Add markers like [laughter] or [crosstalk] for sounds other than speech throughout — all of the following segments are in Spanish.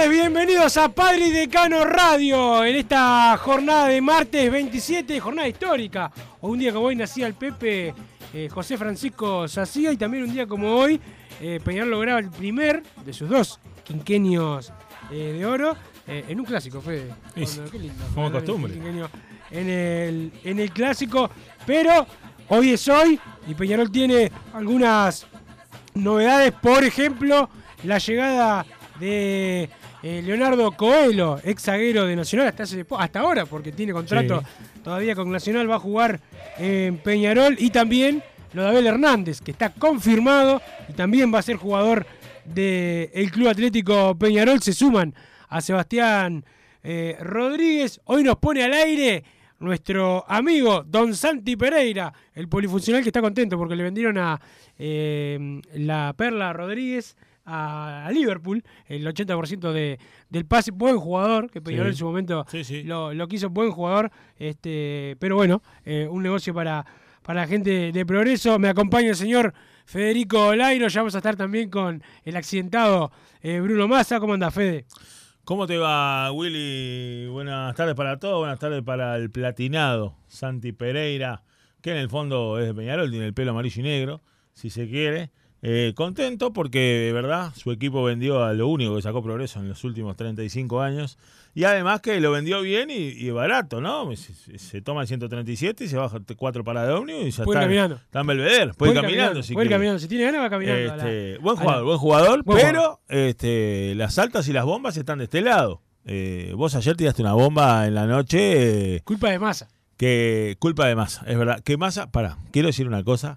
Tardes, bienvenidos a Padre y Decano Radio en esta jornada de martes 27, jornada histórica. O un día como hoy nacía el Pepe eh, José Francisco Sacía y también un día como hoy eh, Peñarol lograba el primer de sus dos quinquenios eh, de oro en un clásico. Fue qué lindo. Como costumbre. En el, en el clásico, pero hoy es hoy y Peñarol tiene algunas novedades, por ejemplo, la llegada de eh, Leonardo Coelho, ex zaguero de Nacional, hasta, hace po- hasta ahora, porque tiene contrato todavía con Nacional, va a jugar en Peñarol, y también lo de Abel Hernández, que está confirmado y también va a ser jugador del Club Atlético Peñarol, se suman a Sebastián eh, Rodríguez, hoy nos pone al aire nuestro amigo Don Santi Pereira, el polifuncional que está contento porque le vendieron a eh, la Perla Rodríguez a, a Liverpool el 80% de, del pase. Buen jugador, que Peñarol Sí. en su momento Sí, sí. Lo, lo quiso, buen jugador. este Pero bueno, eh, un negocio para, para la gente de progreso. Me acompaña el señor Federico Lairo. Ya vamos a estar también con el accidentado eh, Bruno Massa. ¿Cómo anda, Fede? ¿Cómo te va, Willy? Buenas tardes para todos, buenas tardes para el platinado Santi Pereira, que en el fondo es de Peñarol, tiene el pelo amarillo y negro, si se quiere. Eh, contento porque, de verdad, su equipo vendió a lo único que sacó progreso en los últimos 35 años. Y además que lo vendió bien y, y barato, ¿no? Se, toma el 137 y se baja cuatro paradas de ómnibus y ya Puede está, caminando. está en Belvedere. Puede, ir caminando, si puede quiere. caminando. Si tiene ganas, va caminando. la- Este, buen la- jugador, buen jugador, Buen pero este, las altas y las bombas están de este lado. Eh, vos ayer tiraste una bomba en la noche eh, Culpa de Massa. que culpa de Massa, es verdad. Que Massa, pará, quiero decir una cosa.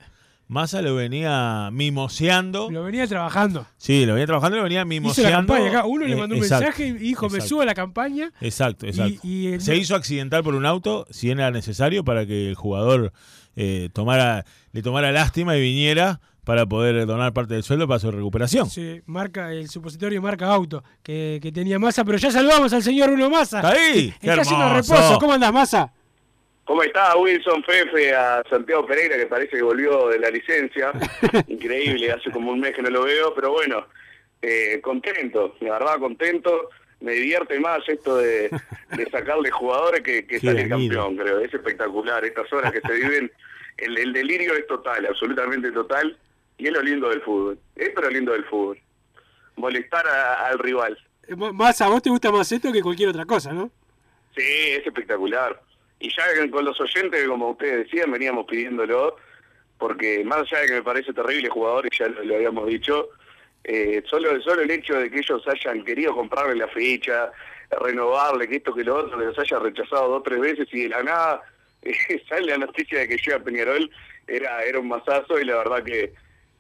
Massa lo venía mimoseando. Lo venía trabajando. Sí, lo venía trabajando y lo venía Hizo la mimoseando. campaña acá. Uno le Eh, mandó un exacto, mensaje y dijo, me subo a la campaña. Exacto, exacto. Y, y el- Se hizo accidental por un auto, si era necesario, para que el jugador eh, tomara, le tomara lástima y viniera para poder donar parte del sueldo para su recuperación. Sí, marca, el supositorio marca auto que, que tenía Massa, pero ya saludamos al señor Bruno Massa. Está ahí, Está haciendo reposo. ¿Cómo andás, Massa? ¿Cómo está Wilson Fefe? A Santiago Pereira, que parece que volvió de la licencia. [laughs] Increíble, hace como un mes que no lo veo, pero bueno, eh, contento, la verdad contento. Me divierte más esto de, de sacarle jugadores que, que salir campeón, creo. Es espectacular. Estas horas que se viven, el, el delirio es total, absolutamente total. Y es lo lindo del fútbol. Es lo lindo del fútbol. Molestar a- al rival. Eh, Massa, a vos te gusta más esto que cualquier otra cosa, ¿no? Sí, es espectacular. Y ya con los oyentes, como ustedes decían, veníamos pidiéndolo, porque más allá de que me parece terrible jugador, y ya lo, habíamos dicho, eh, solo, solo el hecho de que ellos hayan querido comprarle la ficha, renovarle, que esto, que lo otro, que los haya rechazado dos o tres veces y de la nada [laughs] eh, sale la noticia de que llega Peñarol, era, era un masazo y la verdad que,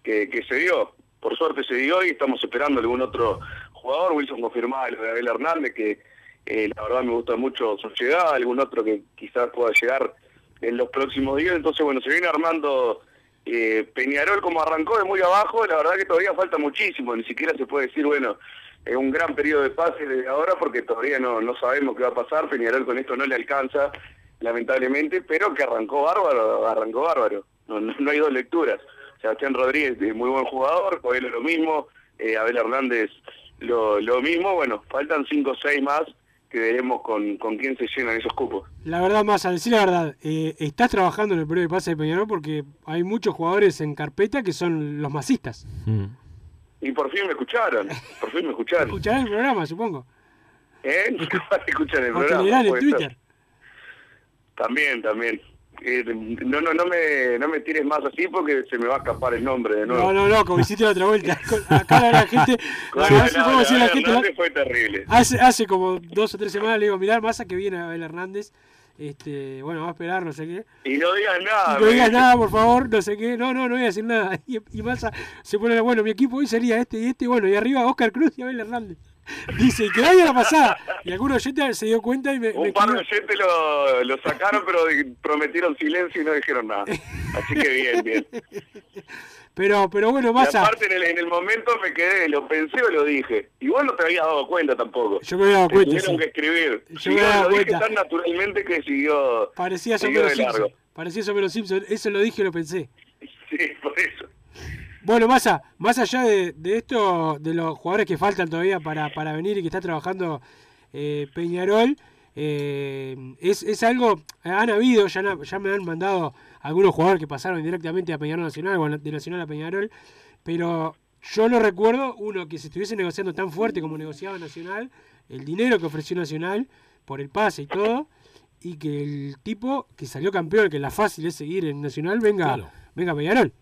que, que se dio. Por suerte se dio y estamos esperando algún otro jugador. Wilson confirmaba lo de Abel Hernández, que eh, la verdad me gusta mucho su llegada, algún otro que quizás pueda llegar en los próximos días. Entonces, bueno, se viene armando eh, Peñarol como arrancó de muy abajo, la verdad que todavía falta muchísimo, ni siquiera se puede decir, bueno, es un gran periodo de pase desde ahora porque todavía no, no sabemos qué va a pasar, Peñarol con esto no le alcanza, lamentablemente, pero que arrancó bárbaro, arrancó bárbaro, no, no, hay dos lecturas. Sebastián Rodríguez, muy buen jugador, Coelho lo mismo, eh, Abel Hernández lo, lo mismo, bueno, faltan cinco o seis más que veremos con, con quién se llenan esos cupos. La verdad, Massa, decir la verdad, eh, estás trabajando en el periodo de pase de Peñarol porque hay muchos jugadores en carpeta que son los masistas. Mm. Y por fin me escucharon, por fin me escucharon. [laughs] Escucharán el programa, supongo. ¿Eh? Escuchan el [laughs] programa. Twitter. También, también. Eh, no, no, no me, no me tires más así porque se me va a escapar el nombre de nuevo. No, no, no, como hiciste la otra vuelta. [laughs] Acá la gente. Fue terrible. Hace, hace como dos o tres semanas le digo, mirá, Massa que viene Abel Hernández. Este, bueno, va a esperar, no sé qué. Y no digas nada. no digas nada, por favor, no sé qué. No, no, no voy a decir nada. [laughs] Y, y Massa se pone, bueno, mi equipo hoy sería este y este, y bueno, y arriba Oscar Cruz y Abel Hernández. [laughs] Dice, que vaya la pasada. Y algunos oyentes se dio cuenta y me, me Un par de oyentes lo, lo sacaron, pero prometieron silencio y no dijeron nada. Así que bien, bien. [laughs] Pero, pero bueno, Y Massa, aparte en el, en el momento me quedé, lo pensé o lo dije. Vos no te habías dado cuenta tampoco. yo me había dado cuenta. tuvieron sí. que escribir. Yo Siguió- me había dado lo dije tan naturalmente que siguió, Parecía siguió de largo. Simpson. Parecía Somero Simpson. Eso lo dije y lo pensé. Sí, por eso. Bueno, Massa, más allá de, de esto, de los jugadores que faltan todavía para, para venir y que está trabajando eh, Peñarol, eh, es, es algo, han habido, ya, me han mandado algunos jugadores que pasaron directamente a Peñarol Nacional, o de Nacional a Peñarol, pero yo no recuerdo uno que se estuviese negociando tan fuerte como negociaba Nacional, el dinero que ofreció Nacional por el pase y todo, y que el tipo que salió campeón, que la fácil es seguir en Nacional, venga, Claro. venga a Peñarol.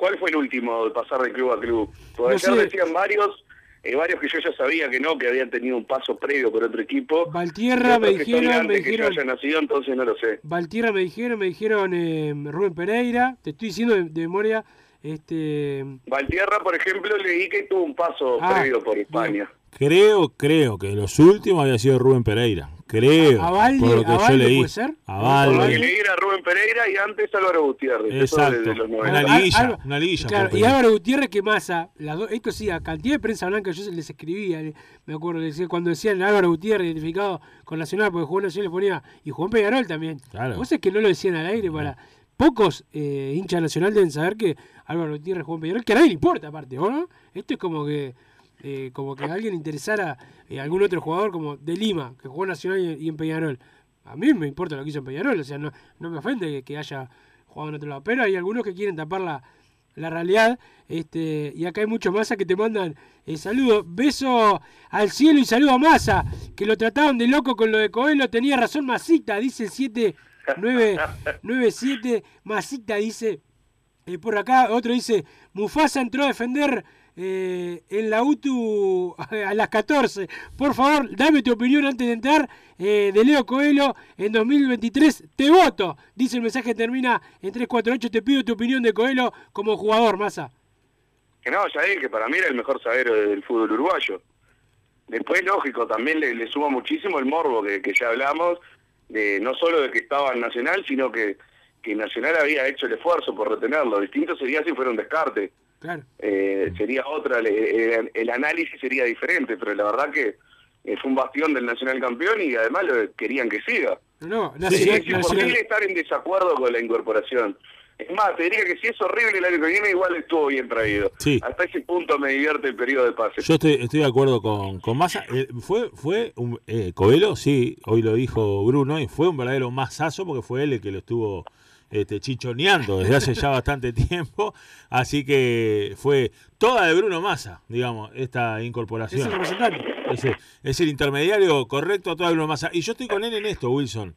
¿Cuál fue el último de pasar de club a club? Porque No ayer sé. decían varios, eh, varios que yo ya sabía que no, que habían tenido un paso previo por otro equipo. Valtierra me dijeron, me antes que yo dijeron, haya nacido, entonces no lo sé. Valtierra me dijeron, me dijeron eh, Rubén Pereira, te estoy diciendo de, de memoria, este Valtierra, por ejemplo, leí que tuvo un paso Ah, previo por España. Creo, creo que los últimos había sido Rubén Pereira. Creo. ¿A Valdi- por lo que a yo Valdi leí. puede ser? A Por Valdi. lo que leí era Rubén Pereira y antes Álvaro Gutiérrez. Exacto. los Una 90. liguilla, una liguilla Claro, y. Álvaro Gutiérrez que Massa, las dos, esto sí, a cantidad de prensa blanca yo se les escribía, le- me acuerdo, decía, cuando decían Álvaro Gutiérrez identificado con Nacional, porque jugó Nacional, le ponía, y jugó en Peñarol también. Claro. Vos es que no lo decían al aire para... Pocos eh, hinchas nacional deben saber que Álvaro Gutiérrez jugó en Peñarol, que a nadie le importa aparte, ¿o no? Esto es como que eh, como que a alguien interesara eh, algún otro jugador como de Lima, que jugó Nacional y, en Peñarol. A mí me importa lo que hizo en Peñarol, o sea, no, me ofende que, haya jugado en otro lado. Pero hay algunos que quieren tapar la, la realidad. Este, y acá hay muchos Massa que te mandan eh, saludos. Beso al cielo y saludo a Massa, que lo trataban de loco con lo de Coelho. Tenía razón Masita, dice el 7997. Masita dice. eh, por acá otro dice, Mufasa entró a defender eh, en la UTU [laughs] a las 14. Por favor, dame tu opinión antes de entrar eh, de Leo Coelho en 2023. Te voto. Dice el mensaje, termina en 348. Te pido tu opinión de Coelho como jugador, Massa. Que no, ya que para mí era el mejor zaguero del fútbol uruguayo. Después, lógico, también le, le suma muchísimo el morbo que, que ya hablamos, de no solo de que estaba en Nacional, sino que, que Nacional había hecho el esfuerzo por retenerlo. Distinto sería si fuera un descarte. Claro. Eh, sería otra, le- el, el análisis sería diferente, pero la verdad que fue un bastión del Nacional campeón y además lo querían que siga. No, Nacional, es imposible Nacional- estar en desacuerdo con la incorporación. Es más, te diría que si es horrible el año que viene, igual estuvo bien traído. Sí. Hasta ese punto me divierte el periodo de pase. Yo estoy, estoy de acuerdo con, con Massa. Eh, fue fue un, eh, Coelho, sí, hoy lo dijo Bruno, y fue un verdadero masazo porque fue él el que lo estuvo este, chichoneando desde hace ya bastante [laughs] tiempo. Así que fue toda de Bruno Massa, digamos, esta es incorporación. el representante. Es el, es el intermediario correcto a toda Bruno Massa. Y yo estoy con él en esto, Wilson.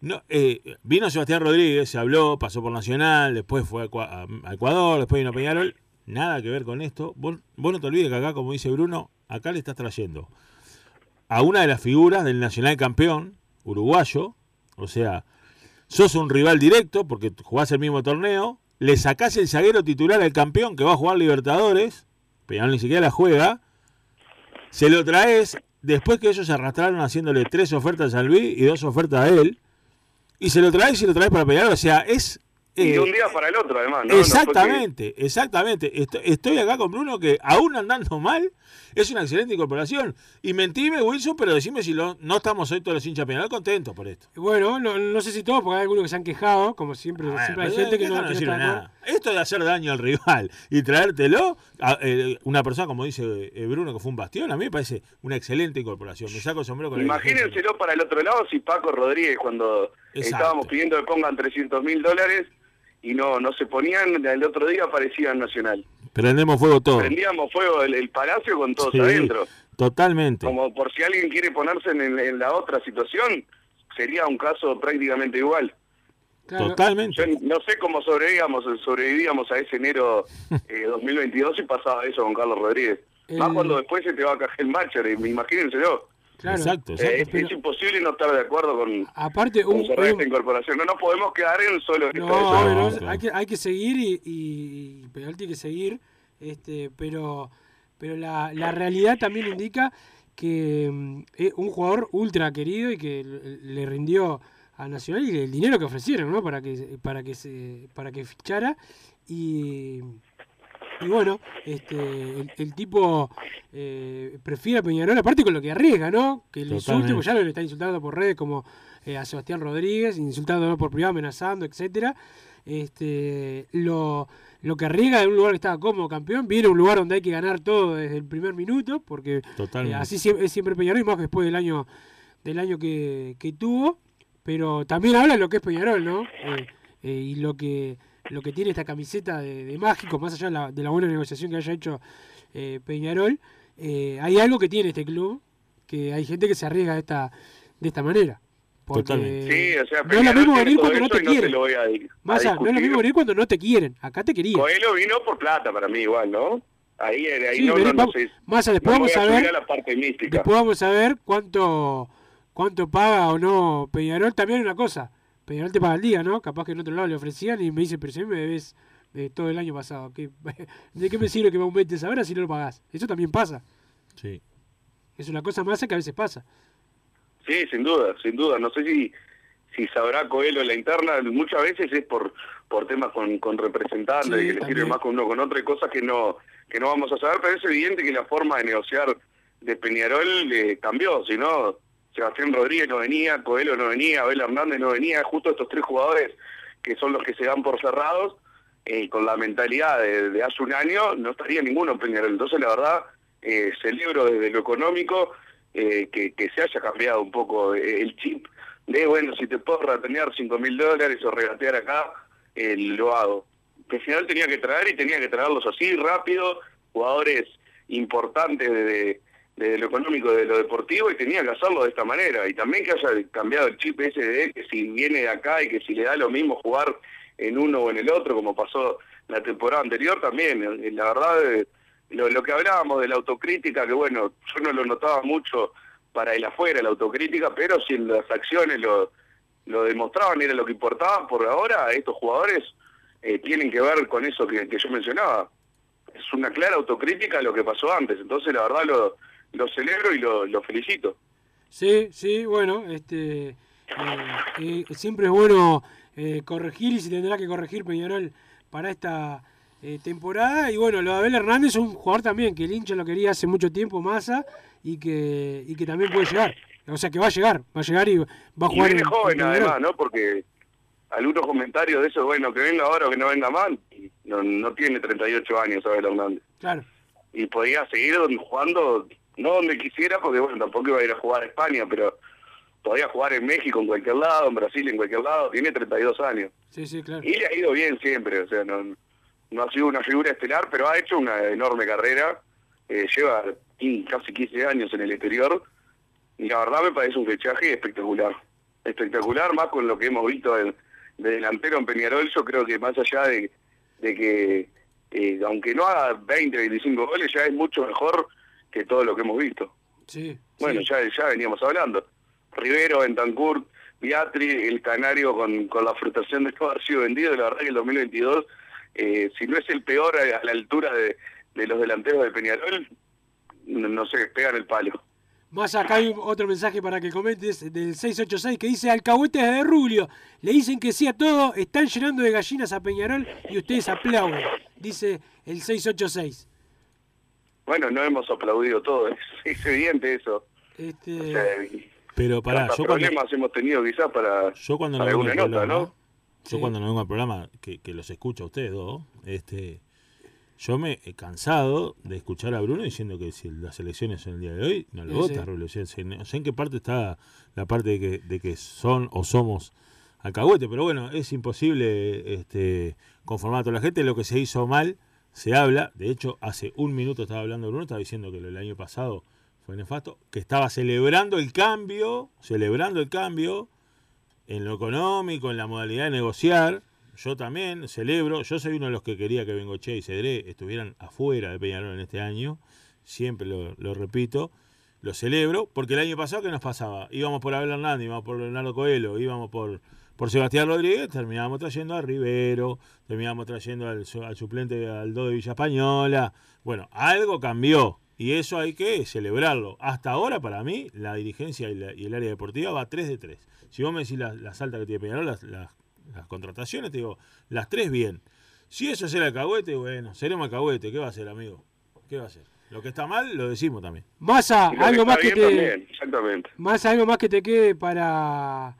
No, eh, vino Sebastián Rodríguez, se habló, pasó por Nacional, después fue a Ecuador, después vino a Peñarol. Nada que ver con esto. Vos, vos no te olvides que acá, como dice Bruno, acá le estás trayendo a una de las figuras del Nacional campeón uruguayo. O sea, sos un rival directo porque jugás el mismo torneo. Le sacás el zaguero titular al campeón que va a jugar Libertadores. Peñarol ni siquiera la juega se lo traes después que ellos se arrastraron haciéndole tres ofertas a Luis y dos ofertas a él, y se lo traes y lo traes para pelear. O sea, es. y de eh, un día para el otro, además. exactamente, exactamente. Estoy, estoy acá con Bruno que, aún andando mal, es una excelente incorporación. Y mentime, Wilson, pero decime si lo- no estamos hoy todos los hinchas Peñarol contentos por esto. Bueno, no, no sé si todos, porque hay algunos que se han quejado, como siempre, Bueno, siempre hay gente que no, no sirve nada. Esto de hacer daño al rival y traértelo a eh, una persona como dice eh, Bruno que fue un bastión, a mí me parece una excelente incorporación. Me saco el sombrero con el Imagínenselo para el otro lado si Paco Rodríguez cuando Exacto. estábamos pidiendo que pongan 300 mil dólares y no no se ponían, el otro día aparecía en Nacional. Prendemos fuego todo. Prendíamos fuego el, el palacio con todos Sí, adentro. Totalmente. Como por si alguien quiere ponerse en, en- en la otra situación, sería un caso prácticamente igual. Claro. Totalmente. Yo no sé cómo sobrevivíamos, sobrevivíamos a ese enero [laughs] eh, 2022 y pasaba eso con Carlos Rodríguez. Más El- cuando después se te va a caer el Matcher, y imagínenselo. Claro. Exacto, Eh, exacto. es, pero- es imposible no estar de acuerdo con, Aparte, con un, cerrar esta un- incorporación. No nos podemos quedar en solo. No, no, claro. hay, que, hay que seguir y, y, tiene que seguir, este, pero, pero la, la realidad también indica que mm, es un jugador ultra querido y que le, le rindió a Nacional y el dinero que ofrecieron, ¿no? Para que para que se para que fichara y y bueno, este, el, el tipo eh, prefiere a Peñarol, aparte con lo que arriesga, ¿no? Que lo insulte, porque ya lo está insultando por redes como eh, a Sebastián Rodríguez, insultándolo por privado, amenazando, etcétera. Este, lo, lo que arriesga de un lugar que estaba cómodo campeón, viene a un lugar donde hay que ganar todo desde el primer minuto, porque eh, así es siempre Peñarol, y más después del año del año que, que tuvo, pero también habla de lo que es Peñarol, ¿no? Eh, y lo que lo que tiene esta camiseta de, de mágico, más allá de la, de la buena negociación que haya hecho eh, Peñarol, eh, hay algo que tiene este club, que hay gente que se arriesga de esta, de esta manera. Porque Totalmente. Sí, o sea, no es lo mismo venir cuando no te quieren. lo voy a di- a Massa, no es lo mismo venir cuando no te quieren. Acá te querían. Coelho vino por plata para mí igual, ¿no? Ahí, ahí Sí, no, no, no sé. Massa, después no vamos a ver- a la parte mística. Después vamos a ver cuánto cuánto paga o no Peñarol. También una cosa. Peñarol te paga el día, ¿no? Capaz que en otro lado le ofrecían y me dice, pero si a mí me debes de todo el año pasado. ¿qué- [laughs] ¿De qué me sirve que me aumentes ahora si no lo pagás? Eso también pasa. Sí. Es una cosa más que a veces pasa. Sí, sin duda, sin duda. No sé si si sabrá Coelho en la interna, muchas veces es por por temas con, con representantes, Sí, que le sirve más con uno con otro, y cosas que no que no vamos a saber, pero es evidente que la forma de negociar de Peñarol eh, cambió, si no, Sebastián Rodríguez no venía, Coelho no venía, Abel Hernández no venía, justo estos tres jugadores que son los que se dan por cerrados, eh, con la mentalidad de, hace un año, no estaría ninguno en Peñarol. Entonces, la verdad, eh, celebro desde lo económico eh, que, que se haya cambiado un poco eh, el chip de, bueno, si te puedo retener 5 mil dólares o regatear acá, lo hago. Peñarol tenía que traer y tenía que traerlos así, rápido, jugadores importantes de, de lo económico, de lo deportivo, y tenía que hacerlo de esta manera. Y también que haya cambiado el chip ese de que si viene de acá y que si le da lo mismo jugar en uno o en el otro, como pasó la temporada anterior, también. Eh, La verdad, eh, lo, lo que hablábamos de la autocrítica, que bueno, yo no lo notaba mucho para el afuera, la autocrítica, pero si en las acciones lo, lo demostraban, era lo que importaba, por ahora estos jugadores eh, tienen que ver con eso que, que yo mencionaba. Es una clara autocrítica a lo que pasó antes, entonces la verdad lo, lo celebro y lo, lo felicito. Sí, sí, bueno, este Eh, eh, siempre es bueno eh, corregir y se tendrá que corregir Peñarol para esta eh, temporada. Y bueno, lo de Abel Hernández es un jugador también que el hincha lo quería hace mucho tiempo, Massa, y que, y que también puede llegar. O sea que va a llegar, va a llegar y va a Y jugar. viene en- joven en además, ¿no? Porque algunos comentarios de eso, bueno, que venga ahora o que no venga más, no, no tiene 38 años, Abel Hernández. Claro. Y podía seguir jugando, no donde quisiera, porque bueno, tampoco iba a ir a jugar a España, pero podía jugar en México en cualquier lado, en Brasil en cualquier lado, tiene 32 años. Sí, sí, claro. Y le ha ido bien siempre, o sea, no, no ha sido una figura estelar, pero ha hecho una enorme carrera, eh, lleva casi 15 años en el exterior, y la verdad me parece un fichaje espectacular. Espectacular, más con lo que hemos visto de, de delantero en Peñarol, yo creo que más allá de, de que, eh, aunque no haga 20, 25 goles, ya es mucho mejor que todo lo que hemos visto. Sí. Bueno, sí. ya, ya veníamos hablando. Rivero, Bentancur, Beatri, el Canario con, con la frustración de no haber sido vendido. La verdad que el 2022, eh, si no es el peor a, a la altura de, de los delanteros de Peñarol, no, no sé, pegan el palo. Más acá hay otro mensaje para que comentes del 686 que dice Alcahuetes de Rubio. Le dicen que sí a todo, están llenando de gallinas a Peñarol y ustedes aplauden. Dice el 686. Bueno, no hemos aplaudido todo, es, [laughs] es evidente eso. Este, O sea, y Pero pará, tantos yo cuando, problemas hemos tenido quizás para, yo cuando no para vengo alguna al nota, programa, ¿no? yo Sí. cuando no vengo al programa, que, que los escucho a ustedes dos, este, yo me he cansado de escuchar a Bruno diciendo que si las elecciones son el día de hoy, no lo Sí, vota sí. O sea, no sé en qué parte está la parte de que, de que son o somos alcahuete, pero bueno, es imposible este, conformar a toda la gente. Lo que se hizo mal se habla, de hecho, hace un minuto estaba hablando Bruno, estaba diciendo que del año pasado fue nefasto, que estaba celebrando el cambio, celebrando el cambio en lo económico, en la modalidad de negociar. Yo también celebro, yo soy uno de los que quería que Bengoche y Cedré estuvieran afuera de Peñarol en este año, siempre lo, lo repito, lo celebro, porque el año pasado, ¿qué nos pasaba? Íbamos por Abel Hernández, íbamos por Leonardo Coelho, íbamos por, por Sebastián Rodríguez, terminábamos trayendo a Rivero, terminábamos trayendo al, su- al suplente Aldo de Villa Española. Bueno, algo cambió y eso hay que celebrarlo. Hasta ahora, para mí, la dirigencia y, la- y el área deportiva va 3 de 3. Si vos me decís las, las altas que tiene Peñarol, las, las, las contrataciones, te digo, las tres bien. Si eso es el alcahuete, bueno, seremos alcahuete. ¿Qué va a hacer, amigo? ¿Qué va a hacer? Lo que está mal, lo decimos también. Massa, algo más que te también, exactamente. más algo más que te quede para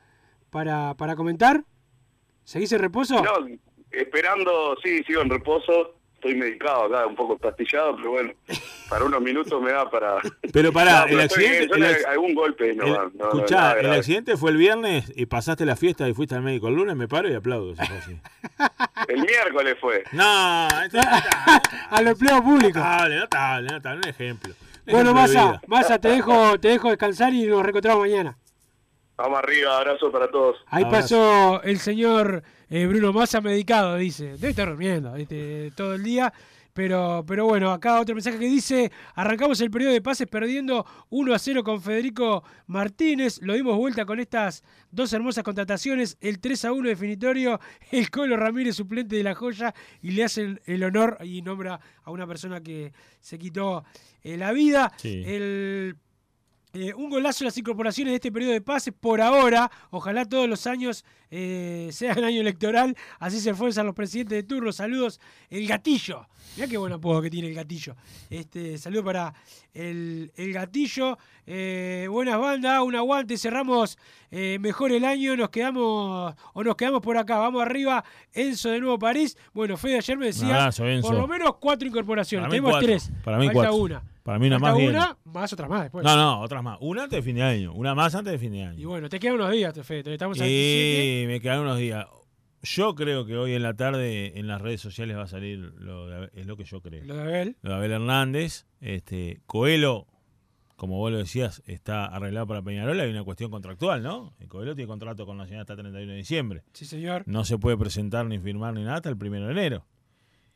para, para comentar. ¿Seguís en reposo? No, esperando, sí, sigo en reposo. Estoy medicado acá, un poco pastillado, pero bueno, [laughs] para unos minutos me da para... Pero No, pero el estoy accidente. el ac- algún golpe, no, el- va, no, no, escuchá, el accidente fue el viernes y pasaste la fiesta y fuiste al médico el lunes, me paro y aplaudo. si fue así. [laughs] El miércoles fue. No, esto no está. [laughs] Al empleo público. Notable, notable, notable, un ejemplo. Un Bueno, ejemplo Massa. Massa, te dejo, te dejo descansar y nos reencontramos mañana. Vamos arriba, abrazo para todos. Ahí Abrazo. pasó el señor eh, Bruno Massa medicado, dice. Debe estar durmiendo todo el día. Pero, pero bueno, acá otro mensaje que dice, arrancamos el periodo de pases perdiendo 1 a 0 con Federico Martínez, lo dimos vuelta con estas dos hermosas contrataciones, el 3 a 1 definitorio, el Colo Ramírez suplente de la joya y le hacen el honor y nombra a una persona que se quitó eh, la vida. Sí. El eh, un golazo en las incorporaciones de este periodo de pases por ahora. Ojalá todos los años eh, [laughs] sean año electoral. Así se esfuerzan los presidentes de turno. Saludos, el gatillo. Mirá qué buen apodo que tiene el gatillo. Este, saludo para el, el gatillo. Eh, buenas bandas, un aguante. Cerramos eh, mejor el año. Nos quedamos o nos quedamos por acá. Vamos arriba. Enzo de nuevo París. Bueno, Fede ayer me decía por lo menos cuatro incorporaciones. Tenemos cuatro. tres. Para mí Falta cuatro. una. Para mí una Falta más bien. una, más otras más después. No, no, otras más. Una antes de fin de año, una más antes de fin de año. Y bueno, te quedan unos días, Fede. Estamos a 27. Y me quedan unos días. Yo creo que hoy en la tarde en las redes sociales va a salir lo de- es lo que yo creo. Lo de Abel. Lo de Abel Hernández, este, Coelho, como vos lo decías, está arreglado para Peñarol, hay una cuestión contractual, ¿no? El Coelho tiene contrato con Nacional hasta el 31 de diciembre. Sí, señor. No se puede presentar ni firmar ni nada hasta el 1 de enero.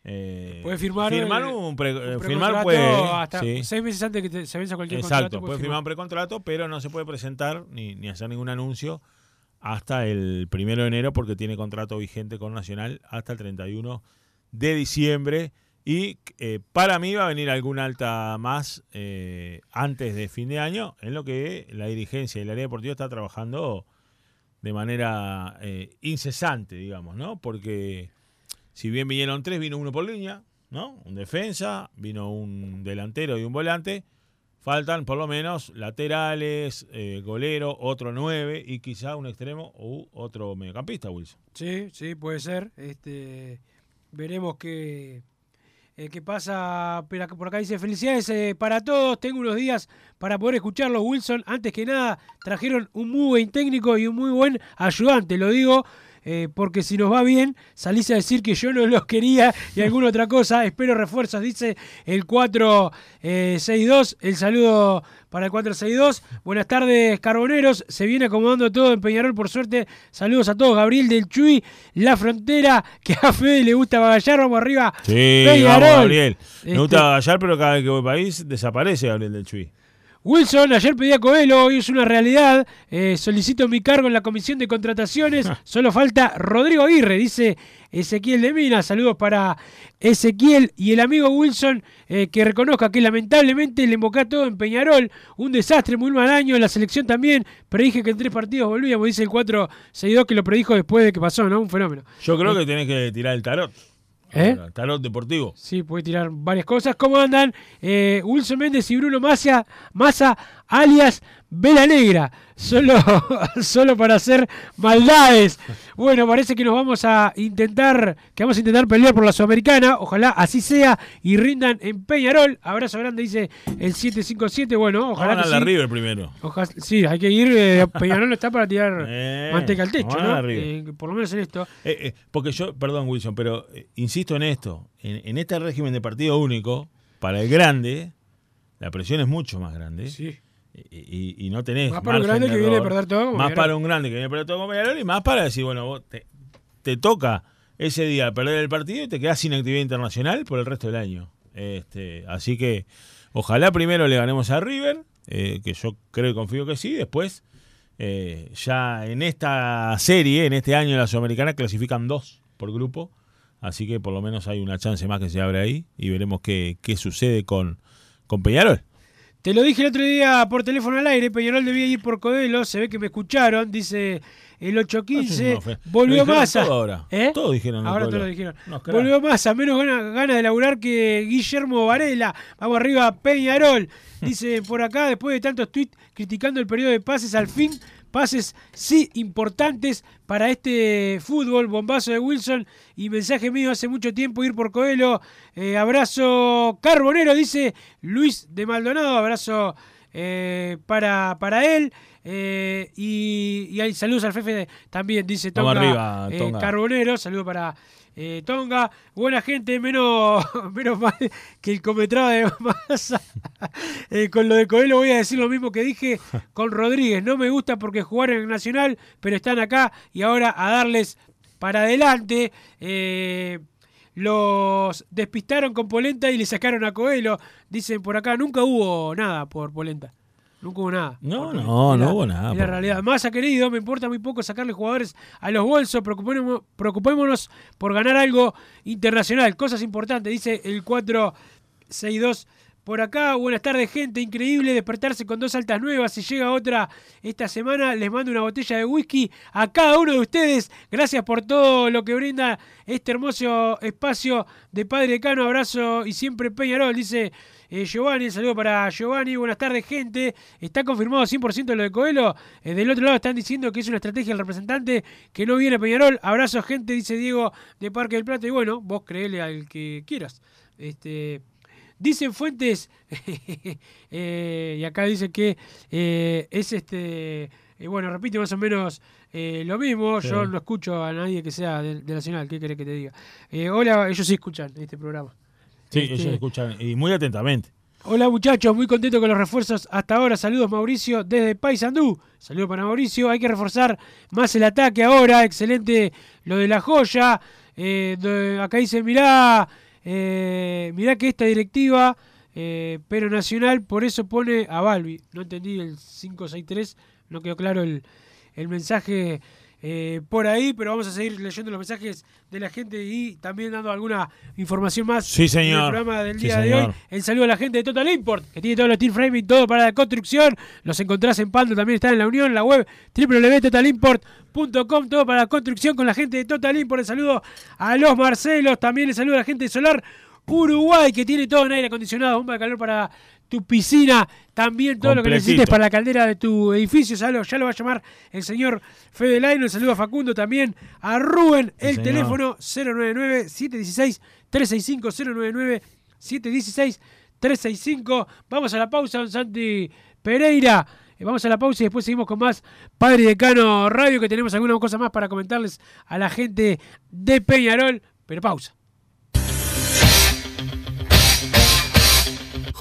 Eh, Puede firmar, firmar eh, un, pre- Un firmar precontrato puede hasta sí. seis meses antes que te- se venza cualquier Exacto, contrato. puede firmar un precontrato, pero no se puede presentar ni, ni hacer ningún anuncio hasta el primero de enero porque tiene contrato vigente con Nacional hasta el 31 de diciembre. Y eh, para mí va a venir alguna alta más eh, antes de fin de año, en lo que la dirigencia y el área deportiva está trabajando de manera eh, incesante, digamos, ¿no? Porque si bien vinieron tres, vino uno por línea, ¿no? Un defensa, vino un delantero y un volante. Faltan por lo menos laterales, eh, golero, otro nueve y quizá un extremo u otro mediocampista, Wilson. Sí, sí, puede ser. Este, veremos qué, eh, qué pasa. Por acá dice, felicidades eh, para todos. Tengo unos días para poder escucharlos, Wilson. Antes que nada, trajeron un muy buen técnico y un muy buen ayudante. Lo digo eh, porque si nos va bien, salís a decir que yo no los quería y alguna otra cosa. Espero refuerzos, dice el 462. el saludo para el 462. Buenas tardes, carboneros. Se viene acomodando todo en Peñarol, por suerte. Saludos a todos. Gabriel del Chuy, La Frontera, que a Fede le gusta bagallar. Vamos arriba. Sí, Peñarol. vamos, Gabriel. Me Este, gusta Gallar, pero cada vez que voy país desaparece Gabriel del Chuy. Wilson, ayer pedí a Coelho, hoy es una realidad. Eh, solicito mi cargo en la comisión de contrataciones. [laughs] Solo falta Rodrigo Aguirre, dice Ezequiel de Mina. Saludos para Ezequiel y el amigo Wilson, eh, que reconozca que lamentablemente le embocá todo en Peñarol. Un desastre, muy mal año. La selección también. Predije que en tres partidos volvíamos, dice el 462, que lo predijo después de que pasó, ¿no? Un fenómeno. Yo creo que tenés que tirar el tarot. ¿Eh? Tarot deportivo. Sí, puede tirar varias cosas. ¿Cómo andan? Eh, Wilson Méndez y Bruno Massa, Massa alias Vela Negra. Solo, [laughs] solo para hacer maldades. Bueno, parece que nos vamos a intentar, que vamos a intentar pelear por la Sudamericana. Ojalá así sea y rindan en Peñarol. Abrazo grande, dice el 757. Bueno, ojalá que a la sí. River primero. Ojalá- sí, hay que ir. eh, Peñarol no está para tirar [laughs] Eh, manteca al techo, ¿no? Eh, por lo menos en esto. Eh, eh, porque yo, perdón Wilson, pero insisto en esto, en, en este régimen de partido único, para el grande, la presión es mucho más grande. Sí. Y, y- y no tenés Más para un grande de que viene a perder todo Más para un grande que viene a perder todo Peñarol y más para decir, bueno, vos te, te toca ese día perder el partido y te quedás sin actividad internacional por el resto del año. Este, así que ojalá primero le ganemos a River, eh, que yo creo y confío que sí, después eh, ya en esta serie, en este año de la Sudamericana, clasifican dos por grupo. Así que por lo menos hay una chance más que se abre ahí y veremos qué, qué sucede con, con Peñarol. Te lo dije el otro día por teléfono al aire, Peñarol debía ir por Codelo, se ve que me escucharon, dice el 815, No, fue- lo volvió Massa. todo ahora. ¿Eh? Todos dijeron Ahora todos lo dijeron. Volvió Massa, menos ganas gana de laburar que Guillermo Varela. Vamos arriba, Peñarol. Dice por acá, después de tantos tweets criticando el periodo de pases, al fin pases sí importantes para este fútbol, bombazo de Wilson y mensaje mío hace mucho tiempo ir por Coelho, Eh, abrazo carbonero, dice Luis de Maldonado, abrazo eh, para, para él. eh, y, y hay saludos al Fefe de- también, dice Vamos Tonga, arriba, Tonga. Carbonero. Saludo para eh, Tonga. Buena gente, menos, [laughs] menos mal que el cometrado de Massa. [laughs] Eh, con lo de Coelho voy a decir lo mismo que dije con Rodríguez. No me gusta porque jugaron en Nacional, pero están acá y ahora a darles para adelante. Eh, los despistaron con Polenta y le sacaron a Coelho. Dicen por acá, nunca hubo nada por Polenta. Nunca hubo nada. No, por no, no hubo nada es la realidad. Massa, querido, me importa muy poco sacarle jugadores a los bolsos. Preocupémonos, preocupémonos por ganar algo internacional. Cosas importantes, dice el 462 por acá. Buenas tardes, gente. Increíble despertarse con dos altas nuevas. Si llega otra esta semana, les mando una botella de whisky a cada uno de ustedes. Gracias por todo lo que brinda este hermoso espacio de Padre Cano. Abrazo y siempre Peñarol, dice eh, Giovanni. Saludo para Giovanni. Buenas tardes, gente. Está confirmado 100% lo de Coelho. Eh, del otro lado están diciendo que es una estrategia del representante que no viene a Peñarol. Abrazo, gente, dice Diego de Parque del Plata. Y bueno, vos creele al que quieras. Este. Dicen fuentes, [laughs] eh, y acá dice que eh, es este, bueno, repite más o menos eh, lo mismo. Sí. Yo no escucho a nadie que sea de, de Nacional, ¿qué querés que te diga? Eh, hola, ellos sí escuchan este programa. Sí, Este, ellos escuchan y muy atentamente. Hola muchachos, muy contento con los refuerzos hasta ahora. Saludos Mauricio desde Paysandú. Saludos para Mauricio. Hay que reforzar más el ataque ahora. Excelente lo de la joya. Eh, de- acá dice, mirá, eh, mirá que esta directiva, eh, pero nacional, por eso pone a Balbi. No entendí el 563, no quedó claro el, el mensaje eh, por ahí, pero vamos a seguir leyendo los mensajes de la gente y también dando alguna información más Sí, señor. en el programa del Sí, día de señor. hoy. El saludo a la gente de Total Import, que tiene todos los steel framing, todo para la construcción. Los encontrás en Pando, también está en la Unión, la web www.totalimport.com, todo para la construcción con la gente de Total Import. El saludo a los Marcelos, también el saludo a la gente de Solar Uruguay, que tiene todo en aire acondicionado, bomba de calor para tu piscina, también todo lo que necesites para la caldera de tu edificio, ya lo, ya lo va a llamar el señor Fede Laino, saludo a Facundo también, a Rubén, Sí, el señor. teléfono 099-716-365, 099-716-365. Vamos a la pausa, don Santi Pereira. Eh, Vamos a la pausa y después seguimos con más Padre Decano Radio, que tenemos alguna cosa más para comentarles a la gente de Peñarol. Pero pausa.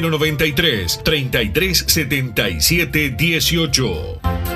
093 3377 18.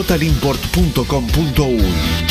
www.totalimport.com.uy.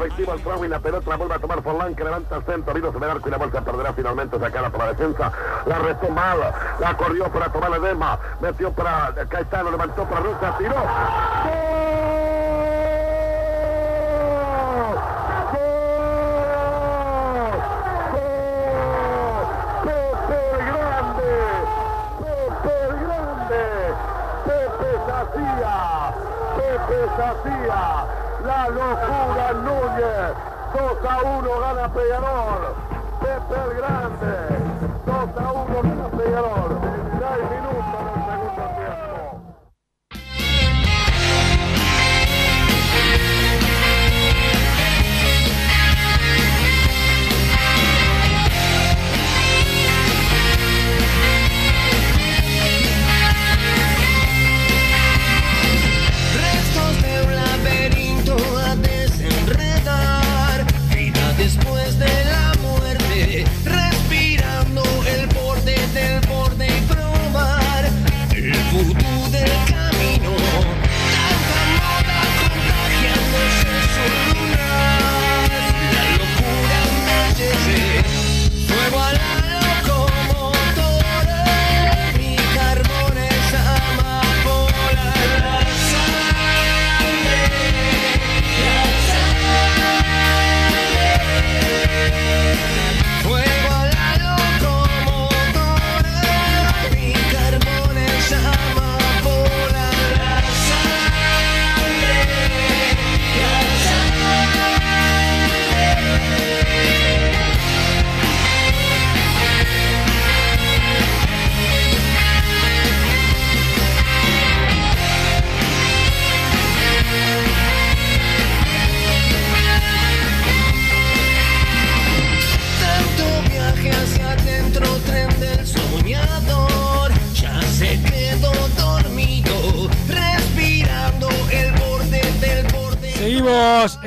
efectivo el fuego y la pelota la vuelve a tomar Forlán que levanta el centro, vino sobre el arco y la bolsa perderá finalmente sacada por la defensa. La retó mal, la corrió para tomar Edema, metió para Caetano, levantó para Rusa, tiró. Pepe Pepe Sacía, la locura Núñez. 2 a 1 gana Peñarol. Pepe el Grande. 2 a gana Peñarol.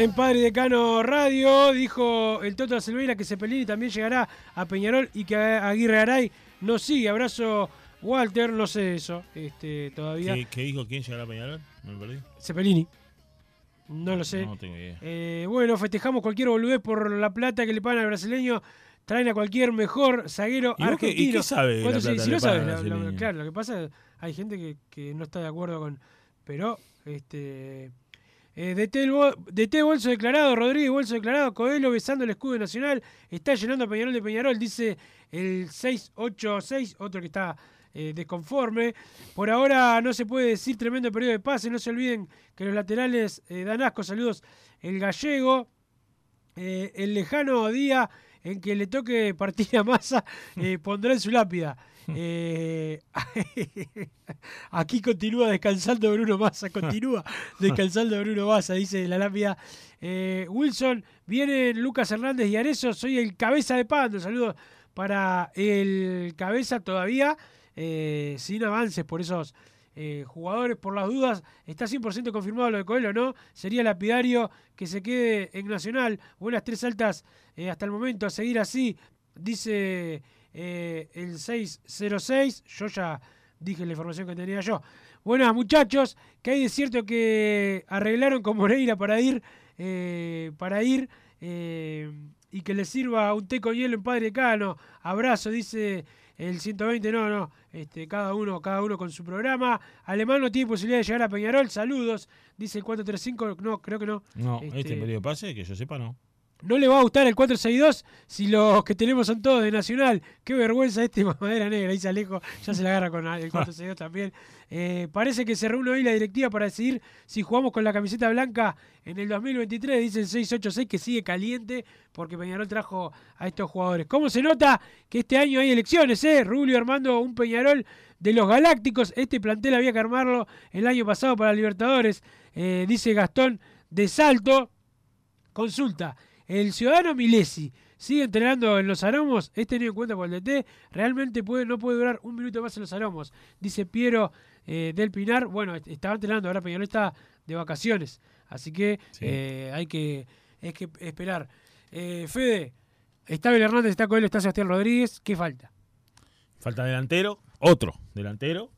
En Padre Decano Radio. Dijo el Toto Silveira que Cepelini también llegará a Peñarol y que Aguirre Aray no sigue. Abrazo, Walter. No sé eso este, todavía. ¿Qué, qué dijo quién llegará a Peñarol? Me perdí. Cepelini. No lo sé. No tengo idea. Eh, bueno, festejamos cualquier boludez por la plata que le pagan al brasileño. Traen a cualquier mejor zaguero ¿Y vos qué- y argentino. qué sabe la ¿Cuánto se- plata si no sabes, lo- lo- brasileño? claro, lo que pasa hay gente que, que no está de acuerdo con. Pero, este. Eh, Bolso declarado, Rodríguez Bolso declarado, Coelho besando el escudo nacional, está llenando a Peñarol de Peñarol, dice el 686, otro que está eh, desconforme. Por ahora no se puede decir tremendo periodo de pase, no se olviden que los laterales eh, dan asco, saludos el gallego, eh, el lejano día en que le toque [laughs] partir a masa, eh, pondrá en su lápida. Eh, [laughs] aquí continúa descansando Bruno Massa, continúa [laughs] descansando Bruno Massa, dice la lápida. Eh, Wilson, vienen Lucas Hernández y Arezo, soy el cabeza de pando. Saludos para el cabeza todavía, eh, sin avances por esos eh, jugadores. Por las dudas, está 100% confirmado lo de Coelho, ¿no? Sería lapidario que se quede en Nacional. Buenas tres altas eh, hasta el momento, a seguir así, dice eh, el 606. Yo ya dije la información que tenía yo. Buenas muchachos, que hay de cierto que arreglaron con Moreira para ir, eh, para ir y que le sirva un té con hielo en Padre Cano. Abrazo, dice el 120, no, no, este, cada uno, cada uno con su programa. Alemán no tiene posibilidad de llegar a Peñarol, saludos, dice el 435, no, creo que no. No, Este, este periodo de pase, que yo sepa, no. No le va a gustar el 462 si los que tenemos son todos de Nacional. Qué vergüenza este [laughs] mamadera negra, dice Alejo. Ya se la agarra con el 462 también. Eh, parece que se reúne hoy la directiva para decidir si jugamos con la camiseta blanca en el 2023. Dice el 686 que sigue caliente porque Peñarol trajo a estos jugadores. ¿Cómo se nota que este año hay elecciones? Eh? Rubio armando un Peñarol de los Galácticos. Este plantel había que armarlo el año pasado para Libertadores. Eh, dice Gastón de Salto. Consulta. El ciudadano Milesi sigue entrenando en los aromos. Es tenido en cuenta por el DT. Realmente puede, no puede durar un minuto más en los aromos. Dice Piero eh, del Pinar. Bueno, est- estaba entrenando. Ahora Peñarol está de vacaciones. Así que eh, hay que, hay que esperar. Eh, Fede, está Abel Hernández, está Coelho, está Sebastián Rodríguez. ¿Qué falta? Falta delantero, otro delantero.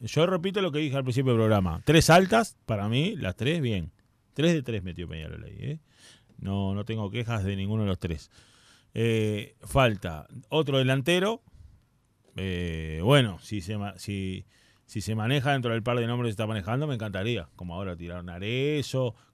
Yo repito lo que dije al principio del programa. Tres altas, para mí, las tres bien. Tres de tres metió Peñarol ahí. ¿eh? No, no tengo quejas de ninguno de los tres. Eh, falta otro delantero. Eh, bueno, si se, si, si se maneja dentro del par de nombres que está manejando, me encantaría. Como ahora tiraron a